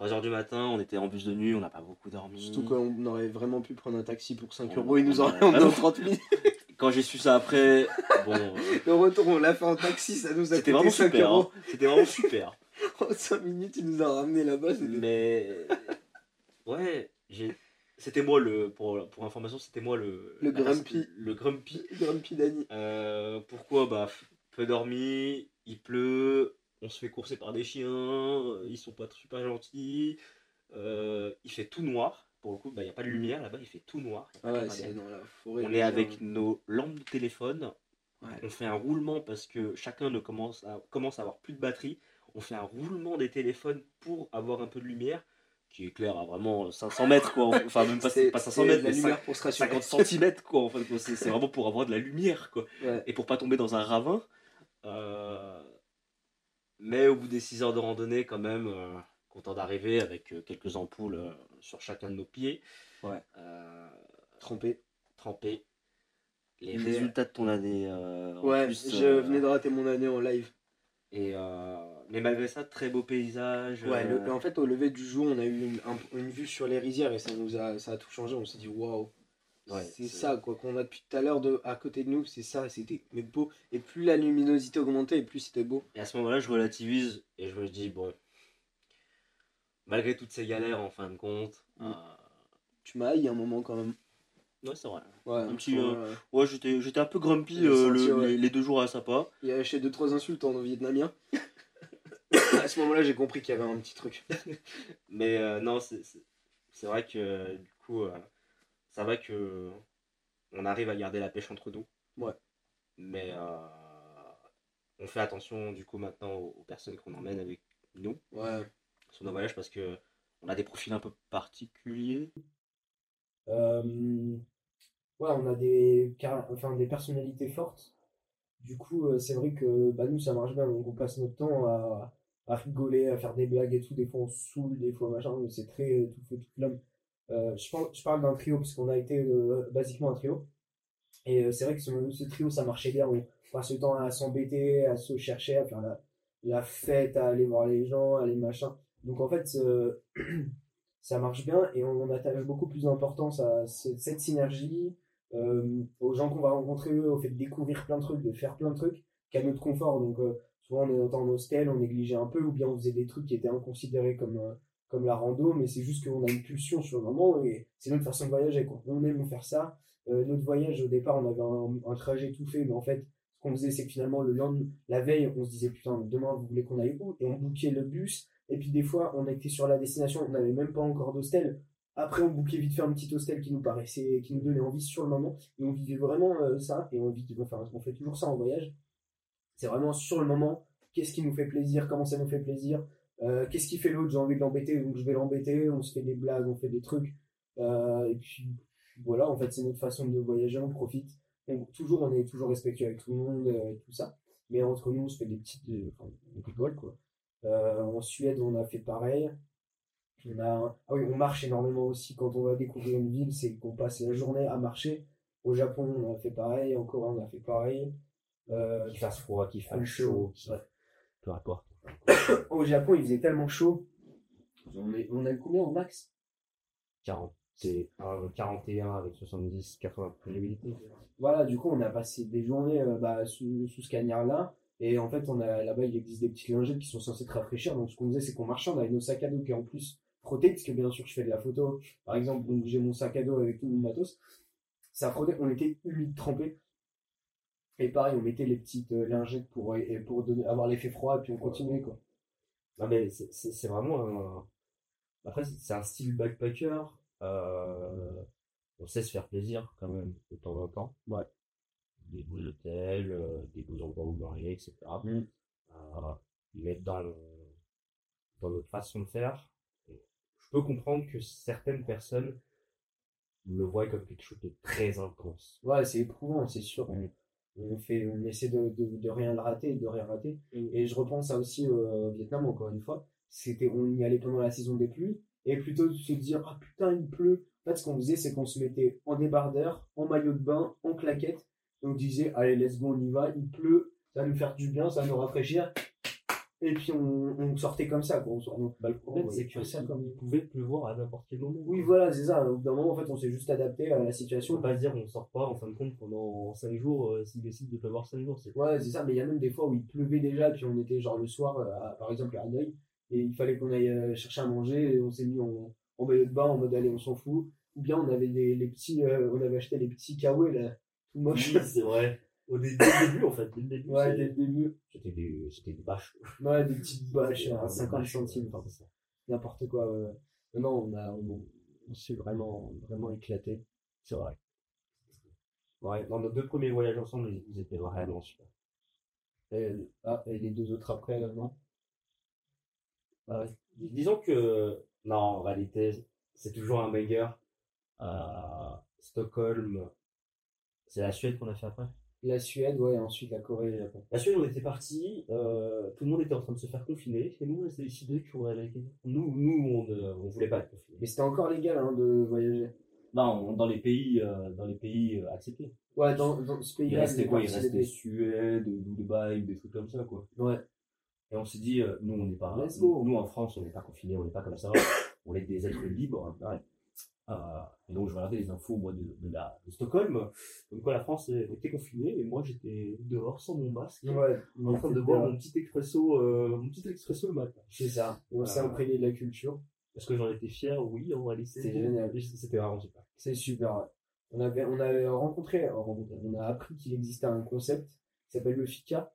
euh, du matin, on était en bus de nuit, on n'a pas beaucoup dormi. Surtout quand on aurait vraiment pu prendre un taxi pour 5 euros, il nous aurait emmené 30 minutes. Quand j'ai su ça après, bon. Euh, Le retour, on l'a fait en taxi, ça nous a coûté vraiment 5 super, euros. Hein. C'était vraiment super. en 5 minutes, il nous a ramené là-bas. Mais. Ouais, j'ai. C'était moi le pour, pour information, c'était moi le le grumpy le grumpy grumpy Danny. pourquoi bah peu dormi, il pleut, on se fait courser par des chiens, ils sont pas super gentils, euh, il fait tout noir. Pour le coup, bah, il n'y a pas de lumière là-bas, il fait tout noir. Ah dans la forêt. On est avec nos lampes de téléphone, Ouais. On fait un roulement parce que chacun ne commence à, commence à avoir plus de batterie. On fait un roulement des téléphones pour avoir un peu de lumière qui éclaire à vraiment 500 mètres quoi. Enfin même pas, C'est- pas 500 c'est mètres, mais lumière pour se rassurer. 50 centimètres quoi. En fait. C'est c'est vraiment pour avoir de la lumière quoi. Ouais. Et pour pas tomber dans un ravin. Euh, Mais au bout des 6 heures de randonnée quand même, euh, content d'arriver avec euh, quelques ampoules euh, sur chacun de nos pieds. Ouais. Euh, Trempé. trempé. Les résultats de ton année. euh, en Ouais, plus, je euh, venais de rater mon année en live. Et euh, mais malgré ça, très beau paysage. Ouais, euh, le- en fait, au lever du jour, on a eu une, un- une vue sur les rizières et ça nous a, ça a tout changé. On s'est dit, waouh, Ouais, c'est ça quoi qu'on a depuis tout à l'heure de à côté de nous, c'est ça, c'était mais beau. Et plus la luminosité augmentait, et plus c'était beau. Et à ce moment-là, je relativise et je me dis, bon, malgré toutes ces galères en fin de compte, Mm. euh, Tu m'as haï un moment quand même. ouais, c'est vrai. Ouais, Un petit, enfin, euh, Ouais, j'étais, j'étais un peu grumpy euh, senti, le- ouais. les, les deux jours à Sapa. Il a lâché deux trois insultes en vietnamien. à ce moment-là, j'ai compris qu'il y avait un petit truc. Mais non, c'est, c'est, vrai que du coup, ça va que on arrive à garder la pêche entre nous. Ouais. Mais euh, on fait attention du coup maintenant aux, aux personnes qu'on emmène avec nous Ouais. sur nos voyages parce que on a des profils un peu particuliers. Euh, ouais, on a des, car- enfin, des personnalités fortes. Du coup, euh, c'est vrai que bah, nous, ça marche bien. Donc, on passe notre temps à, à rigoler, à faire des blagues et tout. Des fois, on se saoule, des fois, machin. Mais c'est très tout feu, tout flamme. Euh, je, parle, je parle d'un trio, parce qu'on a été euh, basiquement un trio. Et euh, c'est vrai que ce, trio, ça marchait bien. On passe le temps à s'embêter, à se chercher, à faire la, fête, à aller voir les gens, à les machins. Donc, en fait, euh, ça marche bien et on, attache beaucoup plus d'importance à ce- cette synergie, aux gens qu'on va rencontrer, au fait de découvrir plein de trucs, de faire plein de trucs, qu'à notre confort. Donc, souvent, on est en hostel, on négligeait un peu, ou bien on faisait des trucs qui étaient inconsidérés comme, comme la rando, mais c'est juste qu'on a une pulsion sur le moment et c'est notre façon de voyager. Quoi. On aime faire ça. Euh, notre voyage, au départ, on avait un, trajet tout fait, mais en fait, ce qu'on faisait, c'est que finalement, le lendemain, la veille, on se disait, putain, demain, vous voulez qu'on aille où? Et on bouquait le bus. Et puis, des fois, on était sur la destination, on n'avait même pas encore d'hostel. Après, on bouquait vite fait un petit hostel qui nous paraissait, qui nous donnait envie sur le moment. Et on vivait vraiment euh, ça. Et on, vit, enfin, on fait toujours ça en voyage. C'est vraiment sur le moment. Qu'est-ce qui nous fait plaisir Comment ça nous fait plaisir Euh, Qu'est-ce qui fait l'autre? J'ai envie de l'embêter, donc je vais l'embêter. On se fait des blagues, on fait des trucs. Euh, et puis, voilà, en fait, c'est notre façon de voyager. On profite. Donc, toujours, on est toujours respectueux avec tout le monde euh, et tout ça. Mais entre nous, on se fait des petites. euh, enfin, on rigole, quoi. Euh, en Suède, on a fait pareil. On a, ah oui, on marche énormément aussi quand on va découvrir une ville, c'est qu'on passe la journée à marcher. Au Japon, on a fait pareil. En Corée, on a fait pareil. Euh, Qu'il fasse froid, qu'il fasse Chaud, qu'il- ouais. peu importe. Au Japon, il faisait tellement chaud. On, est, on a eu combien au max? 40. C'est un 41 avec 70, 80 de prévisibilité. Voilà, du coup, on a passé des journées euh, bah, sous, sous ce cagnard-là. Et en fait, on a là-bas, il existe des petites lingettes qui sont censées te rafraîchir. Donc, ce qu'on faisait, c'est qu'on marchait, on avait nos sacs à dos qui, en plus, frottés, parce que bien sûr, je fais de la photo. Par exemple, donc j'ai mon sac à dos avec tout mon matos. Ça frottait, on était humide, trempé. Et pareil, on mettait les petites euh, lingettes pour, et pour donner, avoir l'effet froid, et puis on continuait, quoi. Non, mais c'est- vraiment un. Après, c'est un style backpacker. euh, On sait se faire plaisir quand même de temps en temps. Ouais. Des beaux hôtels, euh, des beaux endroits où marier, etc. Mm. Euh, mais dans, le- dans notre façon de faire, je peux comprendre que certaines personnes le voient comme quelque chose de très intense. Ouais, c'est éprouvant, c'est sûr. On, on fait, on essaie de, de, de rien le rater, de rien rater. Et je repense à aussi euh, au Vietnam, encore une fois. C'était, on y allait pendant la saison des pluies. Et plutôt de se dire, ah putain, il pleut. En fait, ce qu'on faisait, c'est qu'on se mettait en débardeur, en maillot de bain, en claquette. Et on disait, allez, let's go, on y va. Il pleut, ça va nous faire du bien, ça va nous rafraîchir. Et puis on, on sortait comme ça, quoi. On sortait, Bah, le problème, on c'est que ça comme- il pouvait pleuvoir à n'importe quel moment. Oui, voilà, c'est ça. Au bout d'un moment, en fait, on s'est juste adapté à la On situation. peut pas se dire on sort pas en fin de compte pendant 5 jours euh, s'il décide de pleuvoir 5 jours. C'est Ouais, c'est ça, mais il y a même des fois où il pleuvait déjà, puis on était genre le soir, euh, à- par exemple à Hanoï, et il fallait qu'on aille euh, chercher à manger, et on s'est mis en, en maillot de bain, en mode allez, on s'en fout. Ou bien on avait des, les petits, euh, on avait acheté les petits kawaii là, tout moches. c'est vrai. Au dé- dès le début, en fait, dès le début, ouais, dès le début. c'était des, c'était des bâches. Ouais, des petites bâches à vraiment 50 des bâches, centimes, enfin, ça. n'importe quoi. ouais. Non, non, on a, on, on s'est vraiment, vraiment éclaté. C'est vrai. Ouais, dans nos deux premiers voyages ensemble, ils étaient vraiment super. Et, ah, et les deux autres après, là, non? Ah ouais. Disons que, non, en réalité, c'est toujours un banger. Euh, Stockholm, c'est la Suède qu'on a fait après? La Suède, ouais, et ensuite la Corée et le Japon. La Suède, on était parti, euh, tout le monde était en train de se faire confiner, et nous, on s'est décidé qu'on allait. Nous, nous on ne on voulait pas être confinés. Mais c'était encore légal hein, de voyager. Non, dans les pays, euh, dans les pays euh, acceptés. Ouais, dans, dans ce Il pays-là, restait c'est quoi? Il restait des- Suède, Dubaï, des trucs comme ça, quoi. Ouais. Et on s'est dit, euh, nous, on n'est pas. Let's go. Nous, en France, on n'est pas confinés, on n'est pas comme ça. on est des êtres libres. hein, ouais. Euh, et donc, je regardais les infos, moi, de, de, la, de Stockholm. Comme quoi, la France était confinée, et moi, j'étais dehors sans mon masque. Ouais, En train de boire mon petit expresso, euh, mon petit expresso le matin. C'est ça. On s'est Euh, imprégné de la culture. Parce que j'en étais fier, oui, en réalité. C'était génial. C'était vraiment super. C'est super. On avait, on avait rencontré, rencontré, on a appris qu'il existait un concept qui s'appelle le FICA,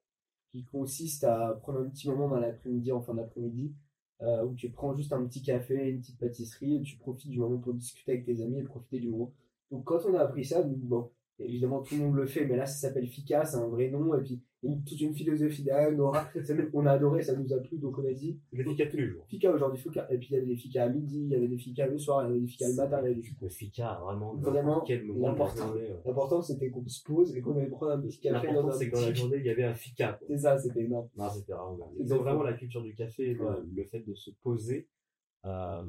qui consiste à prendre un petit moment dans l'après-midi, en fin d'après-midi, euh, où tu prends juste un petit café, une petite pâtisserie, et tu profites du moment pour discuter avec tes amis et profiter du moment. Donc quand on a appris ça, bon, évidemment tout le monde le fait, mais là ça s'appelle FICA, c'est un vrai nom, et puis une- toute une philosophie derrière, Nora, ça nous- on a adoré, ça nous a plu, donc on a dit Je fais tous les jours. FICA aujourd'hui, FICA, et puis il y avait des FICA à midi, il y avait des FICA le soir, il y avait des FICA le matin, il y avait des Le FICA, vraiment, Vraiment, l'important. L'important c'était qu'on se pose et qu'on allait prendre un petit café dans un c'est que dans la journée, il y avait un FICA. quoi. C'est ça, c'était énorme. Non, c'était vraiment Ils ont vraiment la culture du café, le, Ouais. le fait de se poser, euh,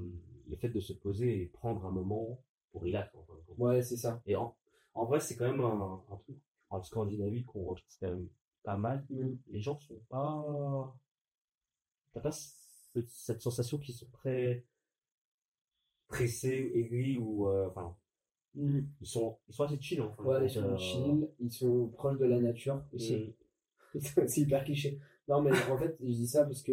le fait de se poser et prendre un moment pour relax. en fin de compte. Ouais, c'est ça. Et en, en vrai, c'est quand même un, un truc en Scandinavie qu'on retrouve quand même pas mal. Mm. Les gens sont pas. T'as pas ce- cette sensation qu'ils sont très pressés, aigris ou. euh, Enfin, ils sont, ils sont assez chill en de Ouais, ils sont euh, chill, ils sont proches de la nature aussi. mm. c'est hyper cliché. Non, mais en fait, je dis ça parce que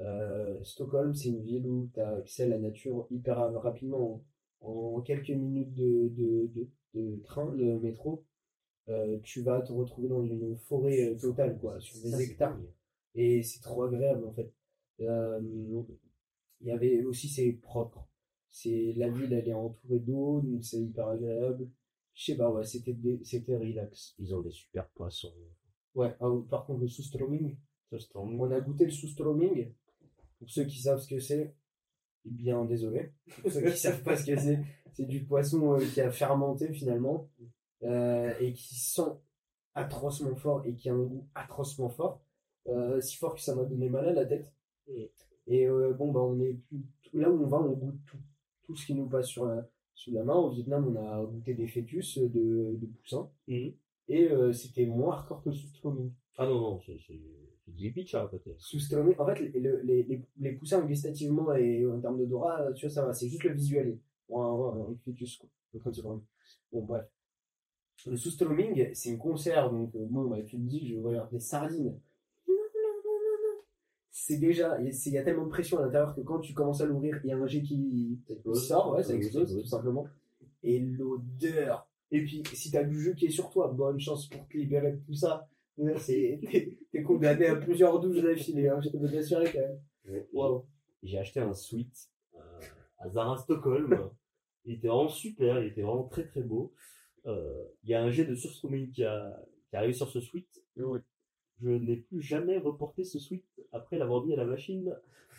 euh, Stockholm, c'est une ville où tu as accès à la nature hyper rapidement. En, en quelques minutes de, de, de, de train, de métro, euh, tu vas te retrouver dans une forêt euh, totale, quoi, sur des hectares. Et c'est trop agréable en fait. Euh, il y avait aussi, c'est propre. C'est, la ville, elle est entourée d'eau, donc c'est hyper agréable. Je sais pas, ouais, c'était, c'était relax. Ils ont des super poissons. Ouais, ah, par contre, le sous-stroming, on a goûté le sous-stroming. Pour ceux qui savent ce que c'est, eh bien désolé. Pour ceux qui savent pas ce que c'est, c'est du poisson euh, qui a fermenté finalement euh, et qui sent atrocement fort et qui a un goût atrocement fort. Euh, si fort que ça m'a donné mal à la tête. Et- Et euh, bon, bah, on est plus, tout- là où on va, on goûte tout, tout ce qui nous passe sur la, sous la main. Au Vietnam, on a goûté des fœtus de, de poussins Mhm. et c'était moins hardcore que le sous-stroming. Ah non, non, c'est c'est- c'est du pizza peut-être. sous-stromé. En fait, les, les, les, poussins gustativement et en termes d'odorat, tu vois, ça va. C'est juste le visuel. Ouais, ouais, un fœtus, quoi. Le sous-stroming. Bon, bref. Le sous-stroming, c'est une conserve. Donc, euh, bon, bah, tu te dis, je vais regarder des sardines. Non, non, non, non, non. C'est déjà, il y a- tellement de pression à l'intérieur que quand tu commences à l'ouvrir, il y a un jet qui sort, ouais, ça explose, tout simplement. Et l'odeur. Et puis, si t'as du jus qui est sur toi, bonne chance pour te libérer de tout ça. C'est, t'es, condamné à plusieurs douches d'affilée, hein, je te t'assurer quand même. Waouh. J'ai acheté un suite euh, à Zara Stockholm. il était vraiment super, il était vraiment très très beau. Euh, Il y a un jet de surstroming qui a, qui arrive sur ce suite. Je n'ai plus jamais reporté ce suite après l'avoir mis à la machine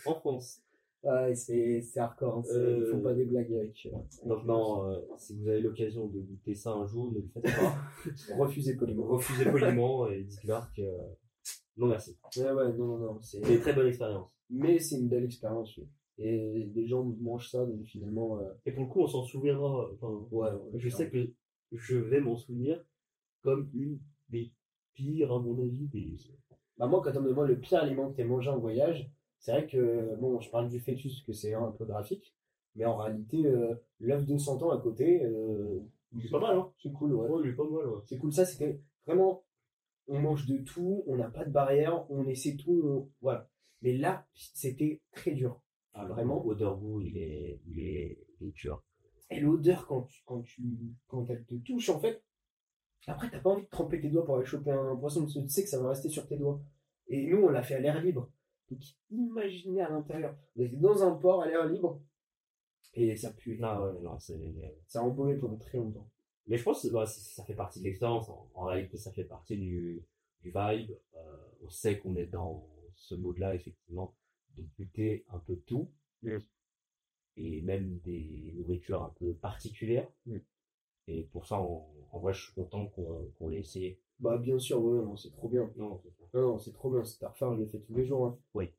en France. Ouais, c'est, c'est hardcore, hein, c'est- ils font Euh, pas des blagues avec. euh, Donc non, euh, si vous avez l'occasion de goûter ça un jour, ne le faites pas. Refusez poliment. Refusez poliment et dites-leur que non merci. Ouais, ouais, non, non, non. C'est... Une très bonne expérience. Mais c'est une belle expérience, oui. Et des gens mangent ça, donc finalement, euh, Et pour le coup, on s'en souviendra. Enfin, ouais, ouais, je sais que je vais m'en souvenir comme une des pires, à mon avis, des. Bah moi, quand on me demande le pire aliment que t'aies mangé en voyage, c'est vrai que, bon, je parle du fœtus parce que c'est un peu graphique, mais en réalité, euh, l'œuf de 100 ans à côté, euh, C'est pas mal, hein c'est cool, ouais. Ouais, il est pas mal, ouais. C'est cool, ça, c'était vraiment, on mange de tout, on n'a pas de barrière, on essaie tout, on- voilà. Mais là, c'était très dur. Ah, Vraiment. Odeur goût, il est, il est, il est dur. Et l'odeur, quand tu, quand tu, quand elle te touche, en fait, après, t'as pas envie de tremper tes doigts pour aller choper un poisson, parce que tu sais que ça va rester sur tes doigts. Et nous, on l'a fait à l'air libre. Donc, imaginez à l'intérieur. On était dans un port à l'air libre. Et ça pue. Non, ouais, non, c'est. Ça a embaumé pendant très longtemps. Mais je pense que bah, ça fait partie de l'expérience. En, en réalité, ça fait partie du, du vibe. Euh, on sait qu'on est dans ce mode-là, effectivement, de goûter un peu tout. Et même des nourritures un peu particulières. Mm. Et pour ça, en, en vrai, je suis content qu'on l'ait essayé. Bah, bien sûr, ouais, non, c'est trop bien. Non. Non, non, c'est trop bien. Refaire, je le fais tous les jours. Hein. Oui.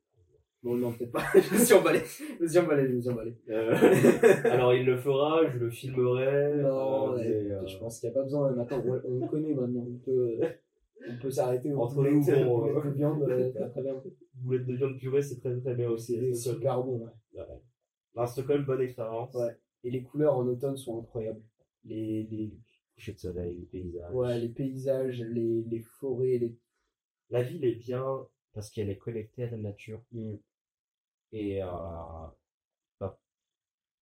Bon, non, peut-être pas. je me suis emballé. Je me suis emballé, je me suis emballé. Euh, alors, il le fera, je le filmerai. Non, euh, ouais, mais, euh, je pense qu'il n'y a pas besoin. Maintenant, on, le connaît maintenant. On peut, on peut s'arrêter Entre nous, euh, de viande, très bien. Boulettes de viande purée, c'est très très bien aussi. C'est super bon. Ouais. Ouais. Non, Stockholm, bonne expérience. Ouais. Et les couleurs en automne sont incroyables. Les, les, Coucher de soleil, les paysages. ouais, les paysages, les, les forêts, les. La ville est bien parce qu'elle est connectée à la nature. Et euh, bah,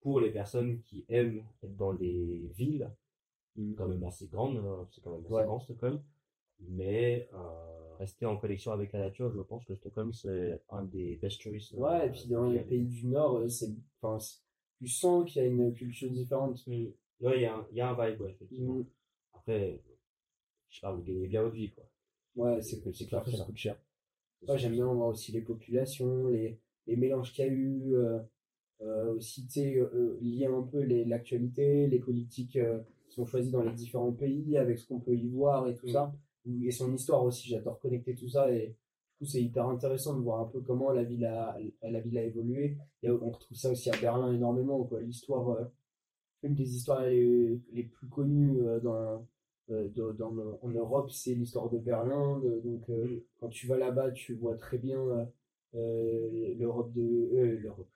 pour les personnes qui aiment être dans les villes, quand même assez grandes, hein, c'est quand même assez Ouais. grand Stockholm, mais euh, rester en connexion avec la nature, je pense que Stockholm c'est un des best choices. Ouais, euh, et puis dans les pays du Nord, euh, c'est, enfin, tu sens qu'il y a une culture différente. Mm. Ouais, il y, a un- il y a un vibe, ouais, effectivement. Mm. Après, je sais pas, vous gagnez bien votre vie, quoi. Ouais, c'est que c'est clair que ça coûte cher. Ouais, j'aime bien voir aussi les populations, les, les mélanges qu'il y a eu, euh, euh, aussi, tu sais, euh, lier un peu l'actualité, les politiques qui sont choisies dans les différents pays, avec ce qu'on peut y voir et tout Mm. ça. Et son histoire aussi, j'adore connecter tout ça et du coup, c'est hyper intéressant de voir un peu comment la ville a, la ville a évolué. Et on retrouve ça aussi à Berlin énormément, quoi. L'histoire, euh, une des histoires les, les plus connues euh, dans, euh, dans, dans le- en Europe, c'est l'histoire de Berlin. de- donc, euh, quand tu vas là-bas, tu vois très bien l'Europe de l'Europe,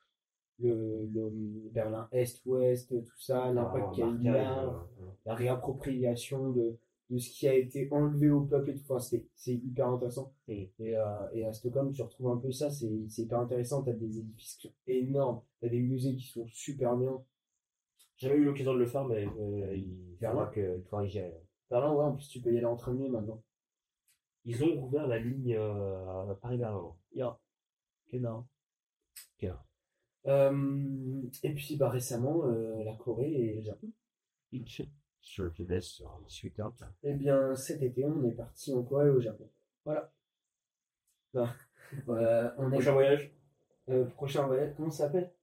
le, le Berlin Est-Ouest, tout ça, l'impact qu'il y a eu là, la réappropriation de, de ce qui a été enlevé au peuple et tout. Enfin, c'est c'est hyper intéressant. Mm. Et, euh, et à Stockholm, tu retrouves un peu ça. C'est c'est hyper intéressant. Tu as des édifices qui sont énormes. Tu as des musées qui sont super bien. J'ai jamais eu l'occasion de le faire, mais euh, il faudra que, que j'y aille. Berlin, ouais, en plus, tu peux y aller en train maintenant. Ils ont ouvert la ligne euh, Paris-Berlin. Ja, genau. Genau. Euh, et puis bah, récemment, euh, la Corée et le Japon. Je te laisse sur Twitter. Eh bien, cet été, on est parti en Corée et au Japon. Voilà. Bah, euh, on est Prochain voyage? Euh, prochain voyage. Comment ça s'appelle?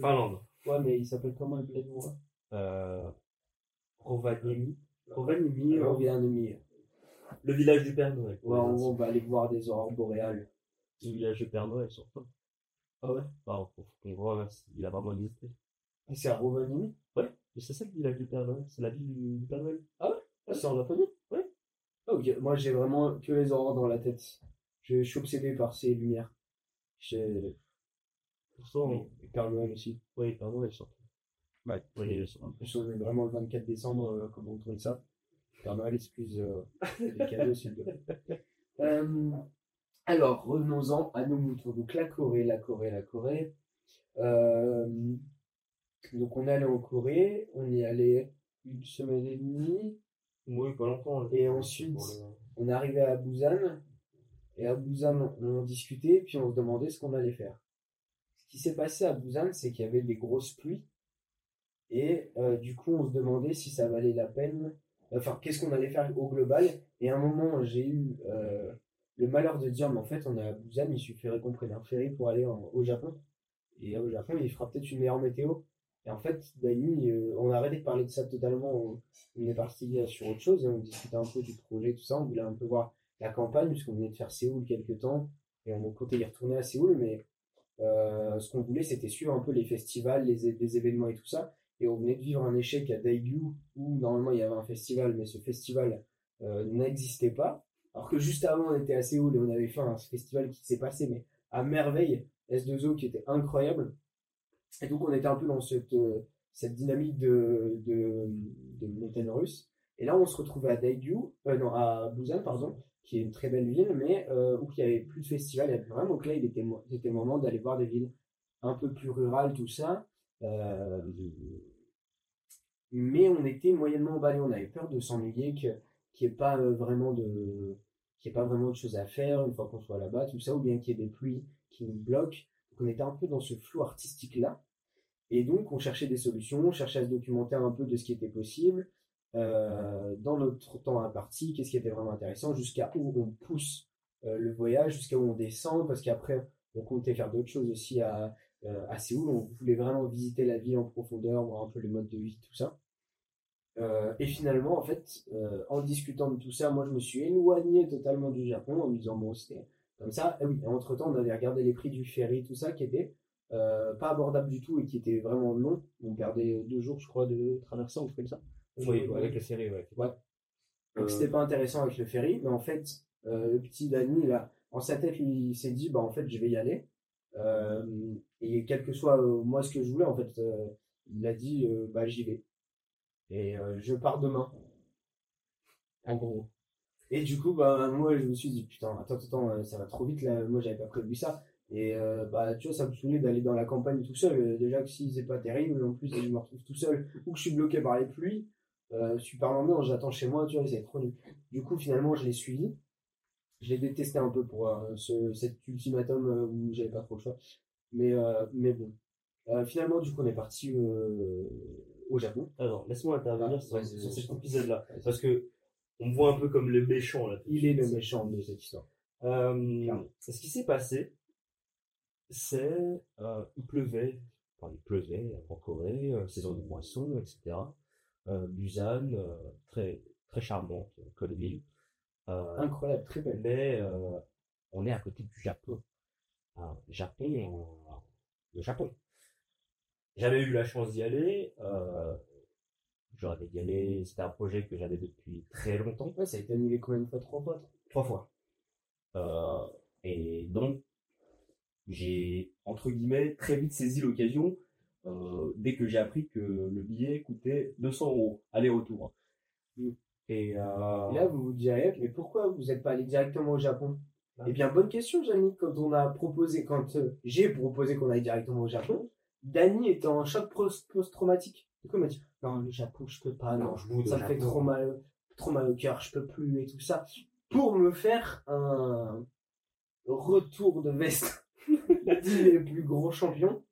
Finlande. Ouais, mais il s'appelle comment le bled moi? Euh, Rovaniemi. Rovaniemi, Rovaniemi. Le village du Père Noël. Ouais, en on va aller voir des aurores boréales. Le village du Père Noël, surtout. Ah ouais? Bah, faut qu'on voit hein, s'il a vraiment existé. Et c'est à Rovaniemi? C'est ça le village du Père Noël. C'est la ville du, du Père Noël. Ah, c'est en Laponie? Ouais. Ah, ok, moi j'ai vraiment que les aurores dans la tête. Je, je suis obsédé par ces lumières. J'ai. Pourtant, Et Père Noël aussi. oui, Père Noël, surtout. Ouais, oui, est vraiment le 24 décembre, euh, comment on tourne ça? Père Noël, excuse euh, les cadeaux, s'il te plaît. Euh, alors, revenons-en à nos moutons. Donc, la Corée, la Corée, la Corée. Donc, on est allé en Corée, on y est allé une semaine et demie. Oui, pas longtemps. hein. Et ensuite- On est arrivé à Busan. Et à Busan, on discutait, puis on se demandait ce qu'on allait faire. Ce qui s'est passé à Busan, c'est qu'il y avait des grosses pluies. Et euh, du coup, on se demandait si ça valait la peine. Enfin, qu'est-ce qu'on allait faire au global. Et à un moment, j'ai eu euh, le malheur de dire, mais en fait, on est à Busan, il suffirait qu'on prenne un ferry pour aller en- au Japon. Et au Japon, il fera peut-être une meilleure météo. Et en fait, Dani, euh, on a arrêté de parler de ça totalement. On, est parti euh, sur autre chose et on discutait un peu du projet, tout ça. On voulait un peu voir la campagne, puisqu'on venait de faire Séoul quelques temps. Et on comptait y retourner à Séoul, mais euh, ce qu'on voulait, c'était suivre un peu les festivals, les, événements et tout ça. Et on venait de vivre un échec à Daegu, où normalement il y avait un festival, mais ce festival n'existait pas. Alors que juste avant, on était à Séoul et on avait fait un festival qui s'est passé, mais à merveille, S2O qui était incroyable. Et donc on était un peu dans cette, euh, cette dynamique de, de, de montagne russe. Et là, on se retrouvait à Daegu, euh, non, à Busan, pardon, qui est une très belle ville, mais euh, où il n'y avait plus de festival, il n'y avait rien. Donc là, il était, le moment d'aller voir des villes un peu plus rurales, tout ça. Mais on était moyennement emballé, on avait peur de s'ennuyer, qu'il n'y ait pas vraiment de qu'il y ait pas vraiment de choses à faire une fois qu'on soit là-bas, tout ça, ou bien qu'il y ait des pluies qui nous bloquent. Donc on était un peu dans ce flou artistique-là. Et donc on cherchait des solutions, on cherchait à se documenter un peu de ce qui était possible. euh, dans notre temps imparti, qu'est-ce qui était vraiment intéressant, jusqu'à où on pousse euh, le voyage, jusqu'à où on descend, parce qu'après, on comptait faire d'autres choses aussi à, euh, à Séoul. On voulait vraiment visiter la ville en profondeur, voir un peu les modes de vie, tout ça. Et finalement, en fait, en discutant de tout ça, moi je me suis éloigné totalement du Japon en me disant bon, c'était comme ça. Et oui, entre temps, on avait regardé les prix du ferry, tout ça, qui était euh, pas abordable du tout et qui était vraiment long. On perdait deux jours, je crois, de traversée, on fait ça. Oui, avec la série, ouais. Ouais. Donc Euh, c'était pas intéressant avec le ferry, mais en fait, euh, le petit Dani, là, en sa tête, il s'est dit, bah en fait, je vais y aller. Et quel que soit moi ce que je voulais, en fait, il a dit, bah j'y vais. Et je pars demain. En gros. Et du coup, bah moi, je me suis dit, putain, attends, attends, euh, ça va trop vite là. Moi, j'avais pas prévu ça. Et euh, bah, tu vois, ça me saoulait d'aller dans la campagne tout seul. Euh, déjà que si c'est pas terrible, en plus, je me retrouve tout seul ou que je suis bloqué par les pluies. Euh, super lendemain, j'attends chez moi, tu vois, c'est trop nul. Du coup, finalement, je l'ai suivi. Je l'ai détesté un peu pour euh, ce, cet ultimatum où j'avais pas trop le choix. Mais, euh, mais bon. Euh, finalement, du coup, on est parti euh, au Japon. Alors, laisse-moi intervenir Ah, sur, sur cet épisode-là. Parce que on me voit un peu comme le méchant là. Il est le méchant de cette histoire. Euh, ce qui s'est passé, c'est euh, il pleuvait, enfin, il pleuvait en Corée, euh, saison de moisson, etc. Euh, Busan, euh, très très charmante comme ville. Euh, Incroyable, très belle. mais euh, on est à côté du Japon. Ah, Japon, euh, le Japon. J'avais eu la chance d'y aller. J'aurais d'y aller. C'était un projet que j'avais depuis très longtemps. Ouais, ça a été annulé combien de fois? Trois fois Trois fois. Euh, et donc, j'ai, entre guillemets, très vite saisi l'occasion, euh, dès que j'ai appris que le billet coûtait 200 euros, aller-retour. Mm. Et, euh, Et là, vous vous direz, mais pourquoi vous n'êtes pas allé directement au Japon? Ah. Eh bien, bonne question, Jani. Quand on a proposé, quand j'ai proposé qu'on aille directement au Japon, Dani était en choc post- post-traumatique. Du coup, il m'a dit, non, le Japon, je peux pas, non, je boude au ça me fait trop mal, trop mal au cœur, je peux plus et tout ça. Pour me faire un retour de veste, les plus gros champions,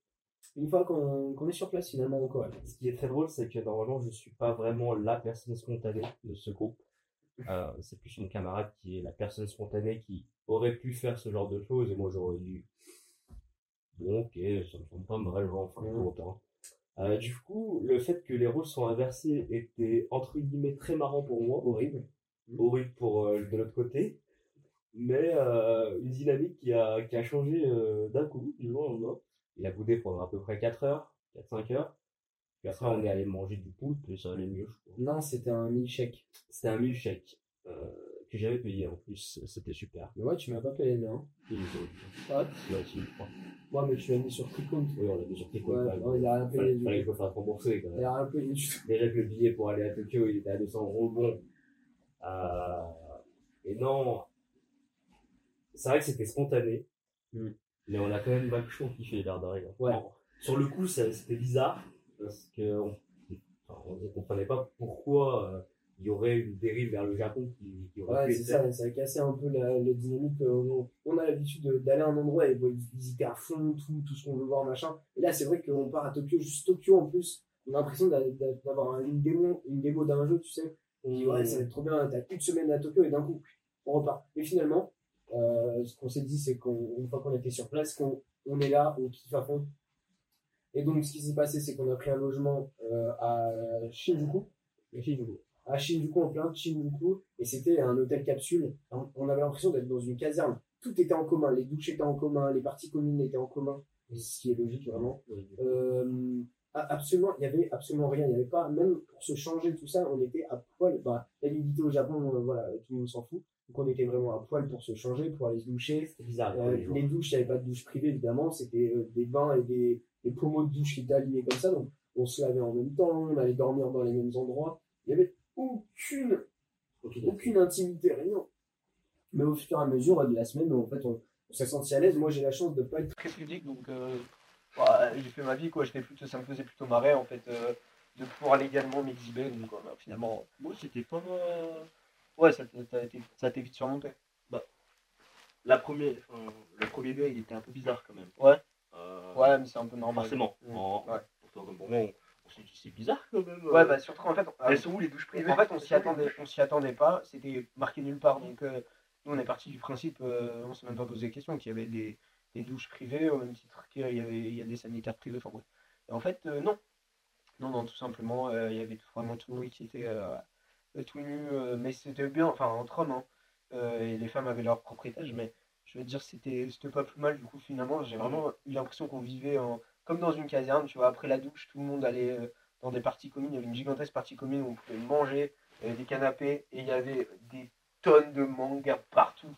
une fois qu'on est sur place finalement en Corée. Ce qui est très drôle, c'est que normalement, je suis pas vraiment la personne spontanée de ce groupe. Euh, c'est plus mon camarade qui est la personne spontanée qui aurait pu faire ce genre de choses, et moi j'aurais dit, bon, ok, ça me semble pas mal, enfin, Mhm. longtemps. Euh, du coup, le fait que les rôles soient inversés était entre guillemets très marrant pour moi, Horrible. horrible pour euh, de l'autre côté, mais euh, une dynamique qui a, qui a changé euh, d'un coup, du jour au lendemain. Il a boudé pendant à peu près 4 heures, 4-5 heures. Puis après, on est allé manger du poulpe et ça allait mieux, je crois. Non, c'était un milkshake. C'était un milkshake euh, que j'avais payé en plus, c'était super. Mais ouais, tu m'as pas payé, non? Euh, Ouais. crois. Mais tu l'as mis sur Quickcount. Oui, on l'a mis sur Ouais, non, il a rien payé Fallait, du fallait tout. que je me fasse rembourser quand Il a rien payé du tout. Déjà que le billet pour aller à Tokyo, il était à 200 euros. Bon. Euh, et non. C'est vrai que c'était spontané. Mm. Mais on a quand même vachement kiffé l'air de rien. Ouais. Bon, Sur le coup, c'était bizarre. Parce que on, enfin, on ne comprenait pas pourquoi euh, il y aurait une dérive vers le Japon qui, qui aurait Ouais, c'est ça, ça a cassé un peu la, la dynamique. euh, on, on a l'habitude de- d'aller à un endroit et de visiter à fond tout, tout ce qu'on veut voir, machin. Et là, c'est vrai qu'on part à Tokyo, juste Tokyo en plus. On a l'impression d'a- d'a- d'avoir une démo, une démo d'un jeu, tu sais. On dit, ouais, ça va être trop bien, t'as une semaine à Tokyo et d'un coup, on repart. Et finalement, euh, ce qu'on s'est dit, c'est qu'une fois qu'on était sur place, qu'on on est là, on kiffe à fond. Et donc, ce qui s'est passé, c'est qu'on a pris un logement euh, à Shinjuku. À Shinjuku, en plein Shinjuku. Et c'était un hôtel capsule. On avait l'impression d'être dans une caserne. Tout était en commun. Les douches étaient en commun, les parties communes étaient en commun. Ce qui est logique, vraiment. Euh, absolument, il y avait absolument rien. Il y avait pas, même pour se changer, tout ça, on était à poil. Bah, la nudité au Japon, euh, voilà, tout le monde s'en fout. Donc on était vraiment à poil pour se changer, pour aller se doucher. Bizarre. les Euh, les douches, il n'y avait pas de douche privée, évidemment. C'était euh, des bains et des, des pommeaux de douche qui étaient alignés comme ça. Donc on se lavait en même temps, on allait dormir dans les mêmes endroits. Il n'y avait aucune aucune intimité, rien. Mais au fur et à mesure de la semaine, en fait, on, on s'est senti à l'aise. Moi, j'ai la chance de pas être très public, donc euh, ouais, j'ai fait ma vie, quoi. Je fais plutôt, ça me faisait plutôt marrer, en fait, euh, de pouvoir légalement m'exhiber. Donc, euh, bah, finalement, Moi, c'était pas. ouais, ça été vite surmonté. La première, le premier gars, il était un peu bizarre quand même. Ouais. Euh, Ouais, mais c'est un peu normal. Forcément. En- Ouais. pour toi comme pour moi, on, on s'est dit, c'est bizarre quand même. Ouais, euh, bah surtout en fait, on- Elles sont où les douches privées? en fait on s'y attendait, on s'y attendait pas, c'était marqué nulle part. Donc euh, nous on est parti du principe, euh, on s'est même pas posé la question qu'il y avait des, des douches privées au même titre qu'il y avait il y a des sanitaires privés. Enfin bref. Et en fait euh, non, non non tout simplement euh, il y avait vraiment tout le monde qui était euh, euh, tout nu, euh, mais c'était bien, enfin entre hommes. hein. Euh, et les femmes avaient leur propre étage, mais je veux dire c'était c'était pas plus mal du coup finalement. J'ai vraiment eu l'impression qu'on vivait en, comme dans une caserne, tu vois. Après la douche, tout le monde allait euh, dans des parties communes. Il y avait une gigantesque partie commune où on pouvait manger, des canapés et il y avait des tonnes de mangas partout.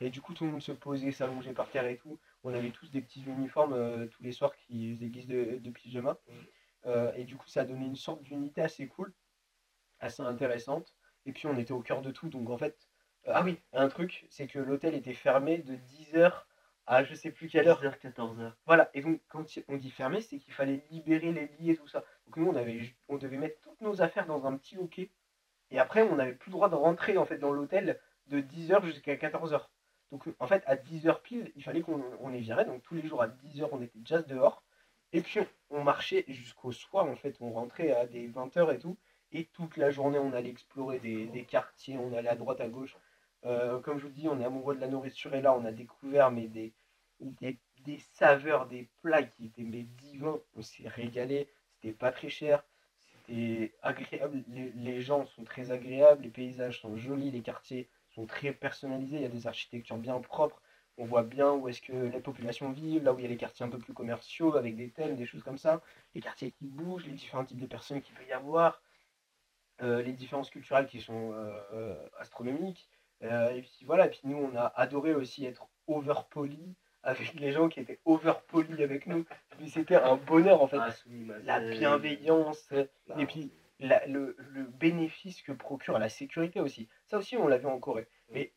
Et du coup, tout le monde se posait, s'allongeait par terre et tout. On avait tous des petits uniformes euh, tous les soirs qui faisaient guise de, de. Euh, et du coup, ça donné une sorte d'unité assez cool, assez intéressante. Et puis, on était au cœur de tout. Donc, en fait, ah oui, un truc, c'est que l'hôtel était fermé de 10h à je sais plus quelle heure. 14h. Voilà, et donc quand on dit fermer, c'est qu'il fallait libérer les lits et tout ça. Donc nous, on, avait, on devait mettre toutes nos affaires dans un petit hockey. Et après, on n'avait plus le droit de rentrer en fait dans l'hôtel de 10h jusqu'à 14h. Donc en fait, à 10h pile, il fallait qu'on on les virait. Donc tous les jours à 10h, on était déjà dehors. Et puis on, on marchait jusqu'au soir, en fait, on rentrait à des 20h et tout. Et toute la journée, on allait explorer des, des quartiers, on allait à droite, à gauche. Euh, comme je vous dis, on est amoureux de la nourriture et là, on a découvert mais des, des, saveurs, des plats qui étaient mais divins. On s'est régalé, c'était pas très cher, c'était agréable. Les, gens sont très agréables, les paysages sont jolis, les quartiers sont très personnalisés, il y a des architectures bien propres. On voit bien où est-ce que les populations vivent, là où il y a les quartiers un peu plus commerciaux avec des thèmes, des choses comme ça, les quartiers qui bougent, les différents types de personnes qu'il peut y avoir, euh, les différences culturelles qui sont euh, astronomiques. Euh, et puis voilà, et puis nous on a adoré aussi être over poli avec les gens qui étaient over poli avec nous. Puis c'était un bonheur en fait. Ah, La bienveillance, Ah, et puis la- le, le bénéfice que procure la sécurité aussi. Ça aussi on l'a vu en Corée. Mais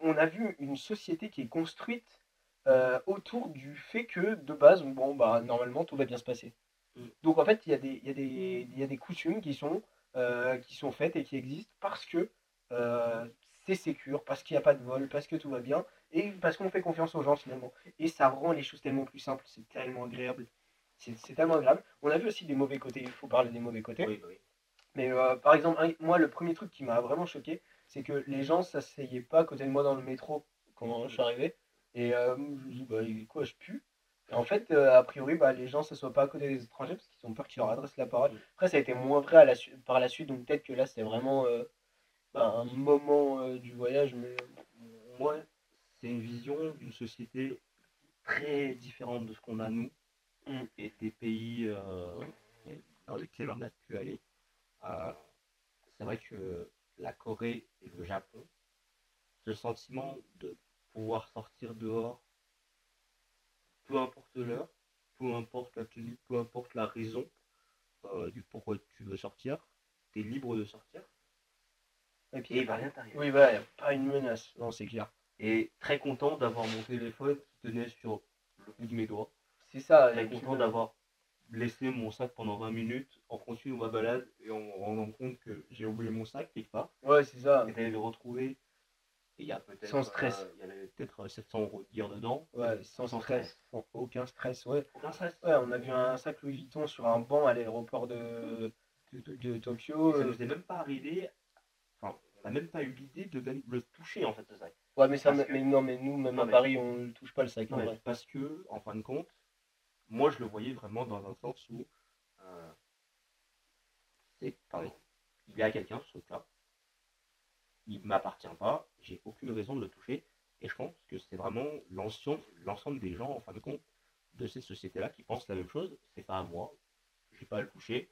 on a vu une société qui est construite euh, autour du fait que de base, bon bah normalement tout va bien se passer. Mm. Donc en fait il y, a des- il y, a des- il y a des coutumes qui sont, euh, qui sont faites et qui existent parce que euh, c'est sécure, parce qu'il n'y a pas de vol, parce que tout va bien, et parce qu'on fait confiance aux gens finalement. Et ça rend les choses tellement plus simples, c'est tellement agréable. C'est tellement agréable. On a vu aussi des mauvais côtés, il faut parler des mauvais côtés. Oui, oui. Mais euh, par exemple, un- moi, le premier truc qui m'a vraiment choqué, c'est que les gens s'asseyaient pas à côté de moi dans le métro quand je suis arrivé. Et euh, je me dis, bah, quoi, je pue? Et en fait, euh, a priori, bah, les gens ne s'assoient pas à côté des étrangers parce qu'ils ont peur qu'ils leur adressent la parole. Après, ça a été moins vrai à la su- par la suite, donc peut-être que là, c'est vraiment euh, bah, un moment euh, du voyage. Mais Moi, c'est une vision d'une société très différente de ce qu'on a nous Mm. et des pays euh, dans lesquels on a pu aller. Euh, c'est vrai que la Corée et le Japon, ce sentiment de pouvoir sortir dehors, peu importe l'heure, peu importe la tenue, peu importe la raison euh, du pourquoi tu veux sortir, tu es libre de sortir. Et Et puis, il va rien t'arriver. oui, bah, y a pas une menace. Non, c'est clair. Et très content d'avoir mon téléphone qui tenait sur le bout de mes doigts. C'est ça. Très et content d'avoir laissé mon sac pendant 20 minutes en continuant ma balade et en rendant compte que j'ai oublié mon sac quelque part. Ouais, c'est ça. Et d'aller le retrouver. Et il y a peut-être. Sans stress. euh, il y avait peut-être 700 euros de gear dedans. Ouais, sans, Sans stress. Aucun stress, ouais. Aucun stress. Ouais, on a vu un sac Louis Vuitton sur un banc à l'aéroport de, de, de- de Tokyo. Ça euh. nous est même pas arrivé. N'a même pas eu l'idée de même le toucher en fait, ce sac. Ouais, mais ça, mais non, mais nous, même Non, à mais- Paris, on ne touche pas le sac. en Ouais, vrai. parce que, en fin de compte, moi je le voyais vraiment dans un sens où euh, c'est pardon, il y a quelqu'un ce truc-là, il m'appartient pas, j'ai aucune raison de le toucher, et je pense que c'est vraiment l'ensemble l'ensemble des gens en fin de compte de ces sociétés-là qui pensent la même chose, c'est pas à moi, j'ai pas à le toucher,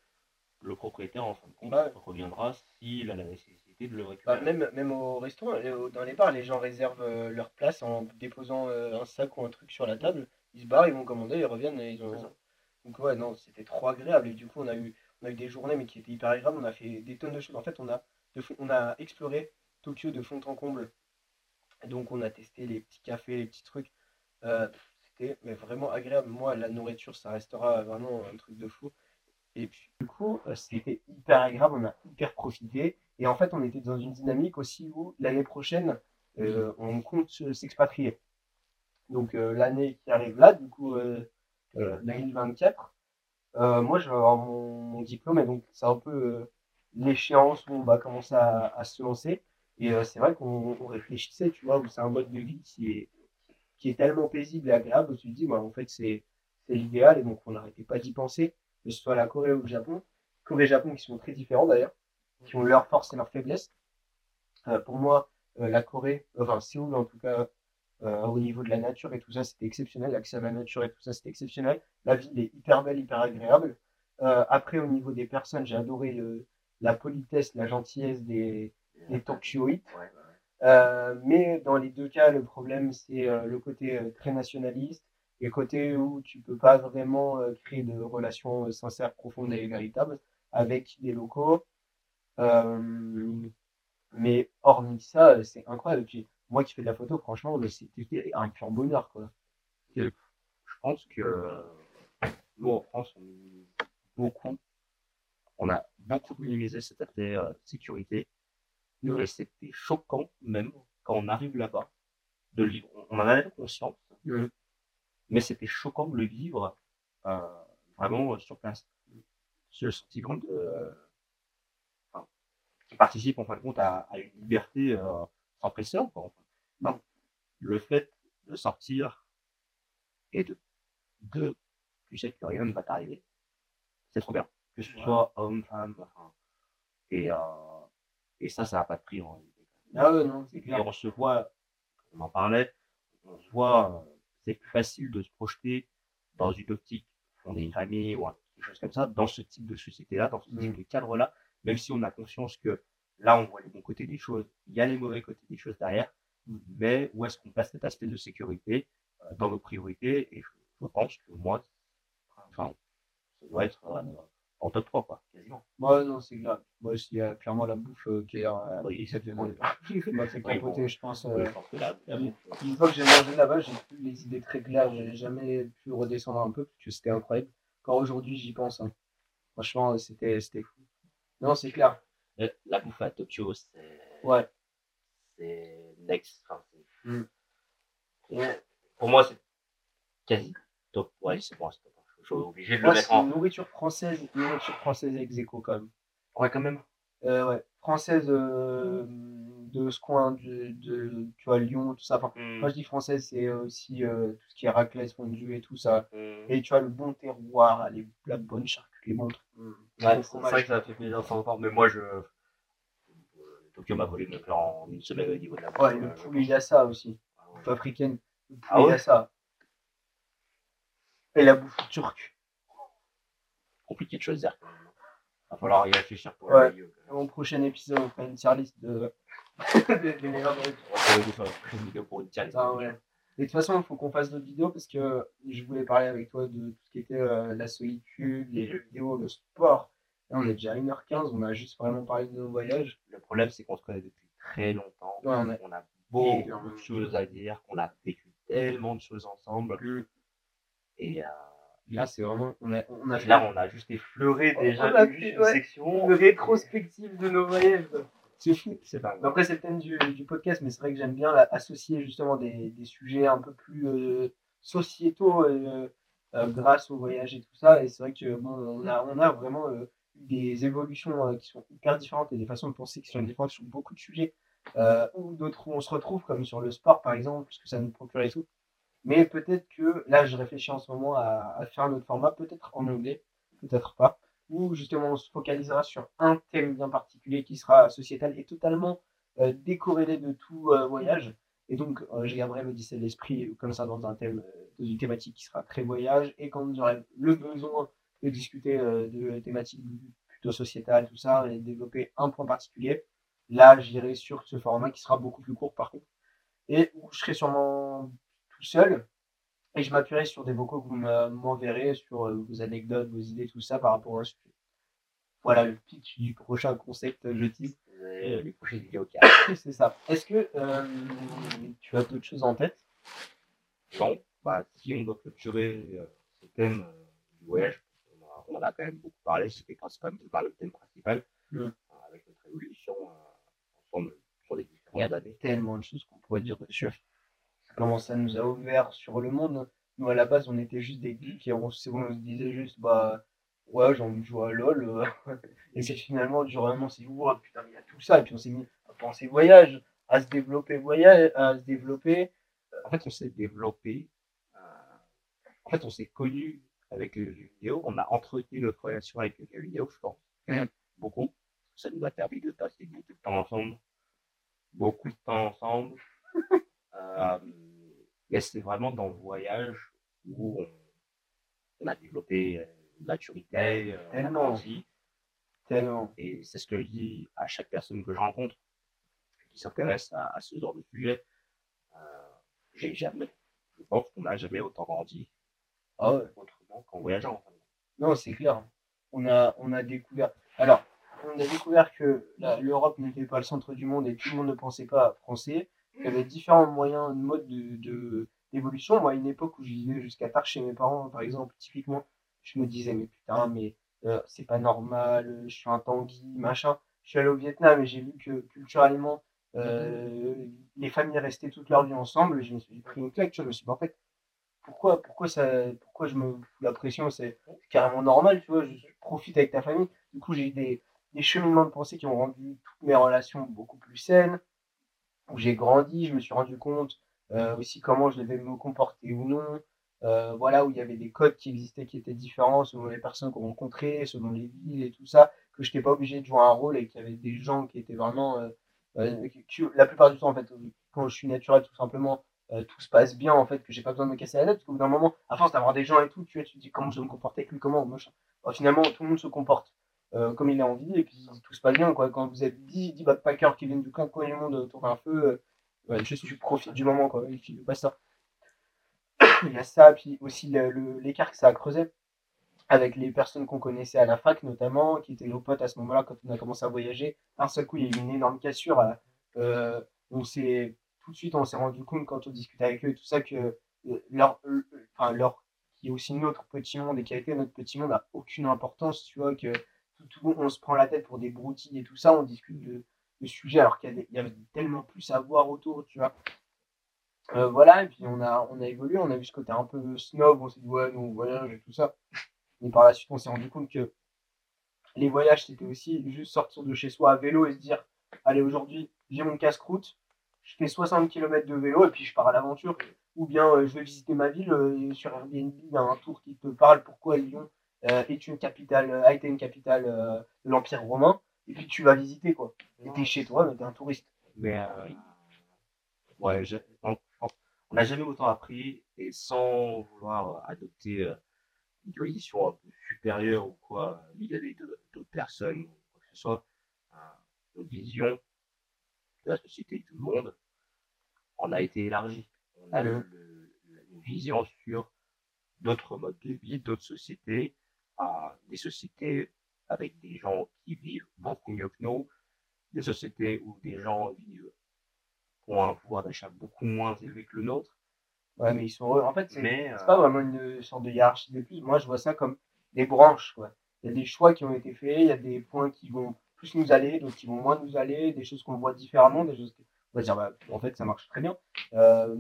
le propriétaire en fin de compte Ouais. reviendra s'il a la nécessité de le Bah, récupérer. même, même au restaurant, au- dans les bars, les gens réservent euh, leur place en déposant euh, un sac ou un truc sur la table. Ils se barrent, ils vont commander, ils reviennent et ils ont. Ça. Donc ouais, non, c'était trop agréable. Et du coup, on a eu, on a eu des journées, mais qui étaient hyper agréables. On a fait des tonnes de choses. En fait, on a, de fond- on a exploré Tokyo de fond en comble. Donc, on a testé les petits cafés, les petits trucs. Euh, c'était mais vraiment agréable. Moi, la nourriture, ça restera vraiment un truc de fou. Et puis, du coup, euh, c'était hyper agréable. On a hyper profité. Et en fait, on était dans une dynamique aussi où l'année prochaine, euh, on compte se- s'expatrier. Donc, euh, l'année qui arrive là, du coup, euh, euh, 2024, Euh, moi, je vais avoir mon, diplôme et donc c'est un peu l'échéance où on va commencer à, se lancer. Et c'est vrai qu'on on réfléchissait, tu vois, où c'est un mode de vie qui est, qui est tellement paisible et agréable où tu te dis, bah, en fait, c'est l'idéal et donc on n'arrêtait pas d'y penser, que ce soit la Corée ou le Japon. Corée et Japon qui sont très différents d'ailleurs, qui ont leurs forces et leurs faiblesses. Euh, pour moi, euh, la Corée, enfin Séoul en tout cas, euh, au niveau de la nature et tout ça, c'était exceptionnel. L'accès à la nature et tout ça, c'était exceptionnel. La ville est hyper belle, hyper agréable. Après, au niveau des personnes, j'ai adoré le, la politesse, la gentillesse des, des Tokyoïtes. Mais dans les deux cas, le problème, c'est le côté très nationaliste et le côté où tu peux pas vraiment euh, créer de relations euh, sincères, profondes et véritables avec les locaux. Euh, mais hormis ça, c'est incroyable. Puis, moi qui fais de la photo, franchement, c'était un pur bonheur, quoi. Je pense que nous en France, on beaucoup. On a beaucoup minimisé cet aspect euh, sécurité. Et c'était choquant, même quand on arrive là-bas, de. On en avait conscience, Mhm. Mais c'était choquant de le vivre euh, vraiment euh, sur place. C'est le sentiment de. euh, enfin, qui participe en fin de compte à, à une liberté euh, sans précédent. Quoi, enfin. Non. Le fait de sortir et de, de tu sais que rien ne va t'arriver, c'est trop bien. Que ce soit homme, femme, enfin. Et, euh, et ça, ça n'a pas de prix en réalité. Ah non, c'est Et on se voit, on en parlait, on se voit, c'est plus facile de se projeter dans une optique, fonder une famille ou quelque chose comme ça, dans ce type de société-là, dans ce type de cadre-là, même si on a conscience que là, on voit les bons côtés des choses, il y a les mauvais côtés des choses derrière, mais où est-ce qu'on place cet aspect de sécurité euh, dans nos priorités? Et je, je pense que moi, enfin, ça doit être euh, en top 3, quoi, quasiment. Ouais, non, c'est clair. Moi, il y a clairement la bouffe euh, qui est euh, Oui. exceptionnelle. m'a fait capoter, bon. je pense. Euh, je pense que là, la bouffe. Une fois que j'ai mangé là-bas, j'ai plus les idées très claires. J'ai jamais pu redescendre un peu parce que c'était incroyable. Encore aujourd'hui, j'y pense. hein. Franchement, c'était fou. Non, c'est clair. euh, la bouffe à Tokyo, c'est. Ouais. c'est next. Enfin, Mm. c'est- Pour moi, c'est quasi top. Ouais, c'est bon, c'est suis obligé de le mettre en. nourriture française, nourriture française ex aequo, quand même. Ouais, quand même. Euh, ouais. Française euh, de ce coin, de, de, tu vois, Lyon, tout ça. Enfin, Mm. Quand je dis française, c'est aussi euh, tout ce qui est raclette, fondue et tout ça. Mm. Et tu as le bon terroir, les, la bonne charcuterie, les bons trucs. Ouais, c'est vrai que ça fait plaisir entendre, mais moi, je. Tokyo m'a volé notre plan en une semaine au niveau de la. Ouais, le poulet yassa aussi. Ah ouais. Africaine. Le poulet Ah ouais? yassa. Et la bouffe turque. Compliqué de choisir. Va falloir y réfléchir pour Ouais. le même. mon prochain épisode, on fera une tier list de... des, une vidéo pour une tier list. Ah ouais. Et de toute façon, il faut qu'on fasse d'autres vidéos parce que je voulais parler avec toi de tout ce qui était euh, la solitude, les jeux vidéo, le sport. Là, on est déjà à 1h15, on a juste vraiment parlé de nos voyages. Le problème, c'est qu'on se connaît depuis très longtemps. Ouais, on a- on a beaucoup de choses à dire, qu'on a vécu tellement de choses ensemble. Mm. Et euh, Là, c'est vraiment. On a, on a là, on a juste effleuré On déjà a juste fait, une ouais. section. une rétrospective de nos voyages. C'est fou. C'est pas grave. Après, c'est le thème du, du podcast, mais c'est vrai que j'aime bien là, associer justement des, des sujets un peu plus euh, sociétaux euh, euh, grâce au voyage et tout ça. Et c'est vrai que bon, on a, on a vraiment euh, des évolutions euh, qui sont hyper différentes et des façons de penser qui sont différentes sur beaucoup de sujets. Euh, ou d'autres où on se retrouve, comme sur le sport par exemple, puisque ça nous procure et tout. Mais peut-être que là, je réfléchis en ce moment à, à faire un autre format, peut-être en anglais, peut-être pas, où justement on se focalisera sur un thème bien particulier qui sera sociétal et totalement euh, décorrélé de tout euh, voyage. Et donc, euh, je garderai l'Odyssée de l'esprit comme ça dans un thème, euh, dans une thématique qui sera très voyage. Et quand j'aurai le besoin de discuter euh, de thématiques plutôt sociétales, tout ça, et développer un point particulier, là, j'irai sur ce format qui sera beaucoup plus court par contre. Et où je serai sûrement tout seul. Et je m'appuierai sur des vocaux que vous me- m'enverrez, sur euh, vos anecdotes, vos idées, tout ça par rapport à un sujet. Voilà le pitch du prochain concept, je tease. Et, euh, les prochaines vidéos C'est ça. Est-ce que euh, tu as d'autres choses en tête? Non, bah, si on doit clôturer euh, ce thème euh, du voyage, on, a- en a quand même beaucoup parlé, c'était quand même pas le thème principal, Mm. euh, avec notre évolution euh, ensemble sur les différentes années. Tellement de choses qu'on pourrait dire dessus. Comment ça nous a ouvert sur le monde. Nous, à la base, on était juste des geeks et on, se- disait juste, bah, ouais, j'ai envie de jouer à LoL. euh. et puis finalement, du jour au lendemain, on s'est dit, ouais, putain, il y a tout ça. Et puis on s'est mis à penser voyage, à se développer voyage, à se développer. En fait, on s'est développé. euh, En fait, on s'est connu avec les jeux vidéo. On a entretenu notre relation avec les jeux vidéo, je pense. Beaucoup. Ça nous a permis de passer beaucoup de temps ensemble. Beaucoup de temps ensemble. Euh, et c'est vraiment dans le voyage où on, a développé euh, une maturité, euh, a Tellement. Et c'est ce que je dis à chaque personne que je rencontre qui s'intéresse à, à ce genre de sujet. Euh, j'ai jamais, je pense qu'on n'a jamais autant grandi Ah ouais. autrement qu'en voyageant. Non, c'est clair. On a, on a découvert. Alors, on a découvert que la- l'Europe n'était pas le centre du monde et tout le monde ne pensait pas français. Il y avait différents moyens, de modes de, de- d'évolution. Moi, à une époque où je vivais jusqu'à tard chez mes parents, par exemple, typiquement, je me disais, mais putain, mais euh, c'est pas normal, euh, je suis un tanguy, machin. Je suis allé au Vietnam et j'ai vu que culturellement, euh, les familles restaient toute leur vie ensemble. Je me suis pris une claque, je me suis dit, en fait, pourquoi, pourquoi, ça, pourquoi je me la pression? C'est carrément normal, tu vois, je, je profite avec ta famille. Du coup, j'ai eu des, des cheminements de pensée qui ont rendu toutes mes relations beaucoup plus saines, où j'ai grandi, je me suis rendu compte euh, aussi comment je devais me comporter ou non, euh, voilà, où il y avait des codes qui existaient qui étaient différents selon les personnes qu'on rencontrait, selon les villes et tout ça, que je n'étais pas obligé de jouer un rôle et qu'il y avait des gens qui étaient vraiment, euh, qui- qui- la plupart du temps, en fait, quand je suis naturel, tout simplement, tout se passe bien, en fait, que j'ai pas besoin de me casser la tête, parce qu'au bout d'un moment, à force d'avoir des gens et tout, tu vois, tu te dis comment je vais me comporter avec lui, comment, machin. Bon, finalement, tout le monde se comporte euh, comme il a envie, et puis tout se passe bien, quoi. Quand vous êtes 10, 10 backpackers qui viennent du coin du monde autour d'un feu, euh, ouais, juste tu du moment, quoi, et puis basta. Il y a ça, puis aussi l'écart que ça a creusé avec les personnes qu'on connaissait à la fac, notamment, qui étaient nos potes à ce moment-là, quand on a commencé à voyager. D'un seul coup, il y a eu une énorme cassure. euh, euh, on s'est tout de suite, on s'est rendu compte quand on discutait avec eux et tout ça que leur, enfin, leur, qui est aussi notre petit monde et qui a été notre petit monde, n'a aucune importance, tu vois, que on se prend la tête pour des broutilles et tout ça, on discute de, sujets alors qu'il y, y avait tellement plus à voir autour, tu vois. Euh, voilà, et puis on a, on évolué, on a vu ce côté un peu snob, on s'est dit ouais, nous on voyage et tout ça. Mais par la suite, on s'est rendu compte que les voyages, c'était aussi juste sortir de chez soi à vélo et se dire allez, aujourd'hui, j'ai mon casse-croûte, je fais 60 km de vélo et puis je pars à l'aventure. Ou bien euh, je vais visiter ma ville euh, sur Airbnb, il y a un tour qui te parle pourquoi Lyon? Euh, est une capitale, euh, a été une capitale euh, de l'Empire romain. Et puis tu vas visiter quoi. Et t'es chez toi, mais t'es un touriste. Mais ouais, je- on n'a jamais autant appris et sans vouloir adopter une position un peu supérieure ou quoi vis-à-vis de- d'autres personnes que ce soit, notre vision de la société tout le monde, on a été élargi. On a le- le- le- une vision sur d'autres modes de vie, d'autres sociétés, à des sociétés avec des gens qui vivent beaucoup mieux que nous, des sociétés où des gens vivent ont un pouvoir d'achat beaucoup moins élevé que le nôtre. Ouais, mais ils sont heureux. En fait, c'est euh, pas vraiment une sorte de hiérarchie de plus. Moi, je vois ça comme des branches. Quoi. Il y a des choix qui ont été faits, il y a des points qui vont plus nous aller, d'autres qui vont moins nous aller, des choses qu'on voit différemment, des choses on va dire, bah, en fait, ça marche très bien. Euh,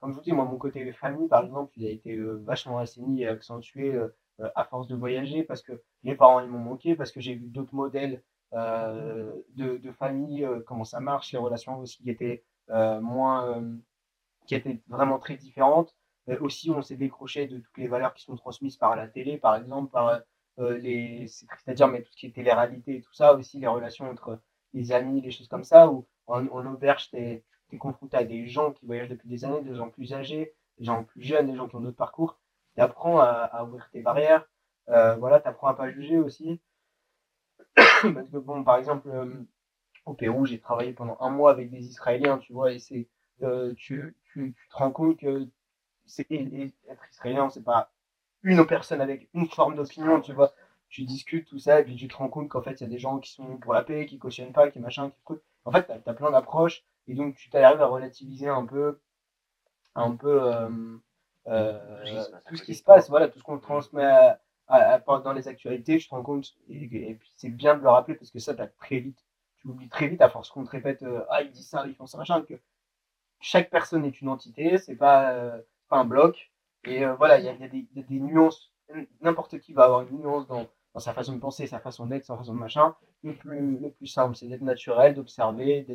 comme je vous dis, moi, mon côté famille, par exemple, il a été euh, vachement assaini et accentué euh, à force de voyager parce que mes parents, ils m'ont manqué, parce que j'ai vu d'autres modèles euh, de, famille, euh, comment ça marche, les relations aussi qui étaient euh, moins, euh, qui étaient vraiment très différentes. Euh, aussi, on s'est décroché de toutes les valeurs qui sont transmises par la télé, par exemple, par euh, les, c'est triste à dire, mais tout ce qui est télé-réalité et tout ça, aussi les relations entre les amis, les choses comme ça, où en, en auberge, tu es, confronté à des gens qui voyagent depuis des années, des gens plus âgés, des gens plus jeunes, des gens qui ont d'autres parcours. Tu apprends à, ouvrir tes barrières, euh, voilà, tu apprends à pas juger aussi. Parce que, bon, par exemple, euh, au Pérou, j'ai travaillé pendant un mois avec des Israéliens, tu vois, et c'est, euh, tu, tu, te rends compte que c'est, être israélien, c'est pas une personne avec une forme d'opinion, tu vois. Tu discutes tout ça, et puis tu te rends compte qu'en fait, il y a des gens qui sont pour la paix, qui cautionnent pas, qui machin, qui truc. En fait, tu as, plein d'approches, et donc tu t'arrives à relativiser un peu, un peu Tout ce qui se passe à tout ce qui se passe, voilà, tout ce qu'on transmet à- à- à- dans les actualités, tu te rends compte, et, et puis c'est bien de le rappeler, parce que ça, t'as très vite, tu oublies très vite, à force qu'on te répète, euh, ah, ils disent ça, ils font ça, machin, que chaque personne est une entité, c'est pas, euh, pas un bloc. Et euh, voilà, il y a, y a des- il y a des nuances. N'importe qui va avoir une nuance dans, dans sa façon de penser, sa façon d'être, sa façon de machin, le plus, le plus simple, c'est d'être naturel, d'observer,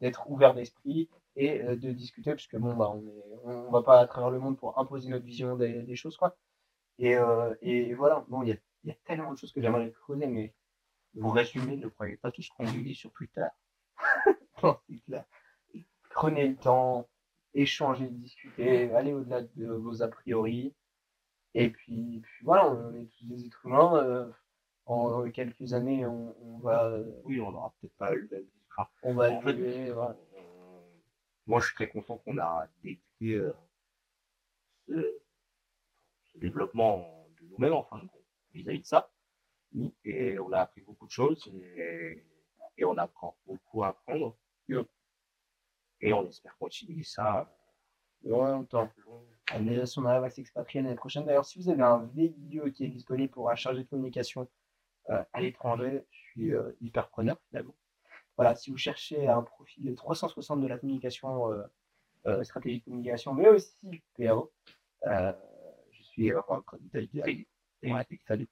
d'être ouvert d'esprit et euh, de discuter, parce que bon, bah, on est, on va pas à travers le monde pour imposer notre vision des, des choses, quoi. Et, euh, et voilà, bon, il y a, il y a tellement de choses que j'aimerais creuser, mais vous résumez, ne croyez pas tout ce qu'on dit sur Twitter. Prenez le temps, échangez, discutez, allez au-delà de vos a priori. Et puis, puis voilà, on est tous des êtres humains. euh, en quelques années, on, on va, Oui, on n'aura peut-être pas eu le même on va En fait, évoluer, voilà. Euh, moi, je suis très content qu'on a débuté euh, ce, développement de nous-mêmes, enfin, vis-à-vis de ça. Et on a appris beaucoup de choses et, on apprend beaucoup à apprendre. Et on espère continuer ça. Longtemps. Allez, si on arrive à s'expatrier l'année prochaine. D'ailleurs, si vous avez un vidéo qui est disponible pour un chargé de communication euh, à l'étranger, je suis euh, hyper preneur finalement. Voilà, si vous cherchez un profil de 360 de la communication, euh, euh, stratégie de communication, mais aussi PRO, euh, je suis salut.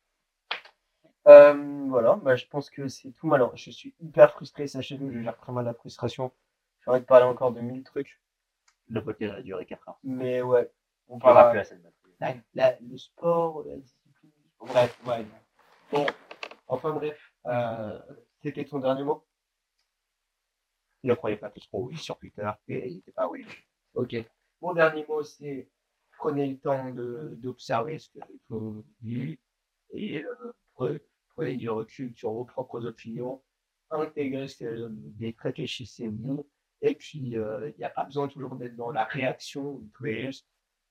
Euh, voilà, bah, je pense que c'est tout. Alors, je suis hyper frustré, sachez-le, je gère très mal la frustration. J'arrête de parler encore de mille trucs. Le podcast a duré 4 heures. Mais ouais, on On parle parlera plus à cette la, la- le sport, la discipline. Bref, ouais. Bon, enfin bref, euh, c'était ton dernier mot Ne croyez pas tout ce qu'on dit sur Twitter et n'hésitez pas à oui. Ok. Mon dernier mot, c'est prenez le temps d'observer ce que vous dites et euh, pre- prenez du recul sur vos propres opinions, intégrez ce que vous dites, réfléchissez-vous. Et puis, il n'y a pas besoin toujours d'être dans la réaction, vous pouvez juste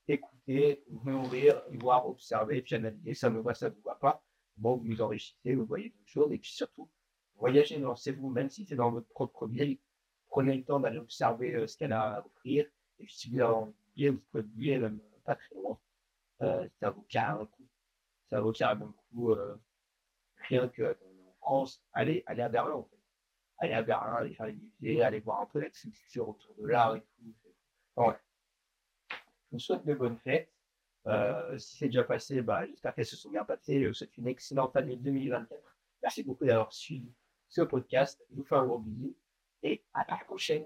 écouter, vous nourrir, voir, observer, puis analyser. Ça me voit, ça ne vous voit pas. Bon, vous vous enrichissez, vous voyez d'autres choses. Et puis surtout, voyagez, lancez-vous, même si c'est dans votre propre ville. Prenez le temps d'aller observer euh, ce qu'elle a à offrir. Et si vous avez envie, vous pouvez bouger même pas très loin. Euh, ça vaut carrément le coup. Ça vaut carrément coup. euh, rien que euh, en France, allez, allez à Berlin, en fait. Allez à Berlin, allez faire les musées, allez voir un peu la culture autour de l'art et tout. Enfin. Je vous souhaite de bonnes fêtes. Euh, si c'est déjà passé, bah, j'espère qu'elles se sont bien passées. Je vous souhaite une excellente année 2024. Merci beaucoup d'avoir suivi ce podcast. Je vous fais un gros bisou et à la prochaine.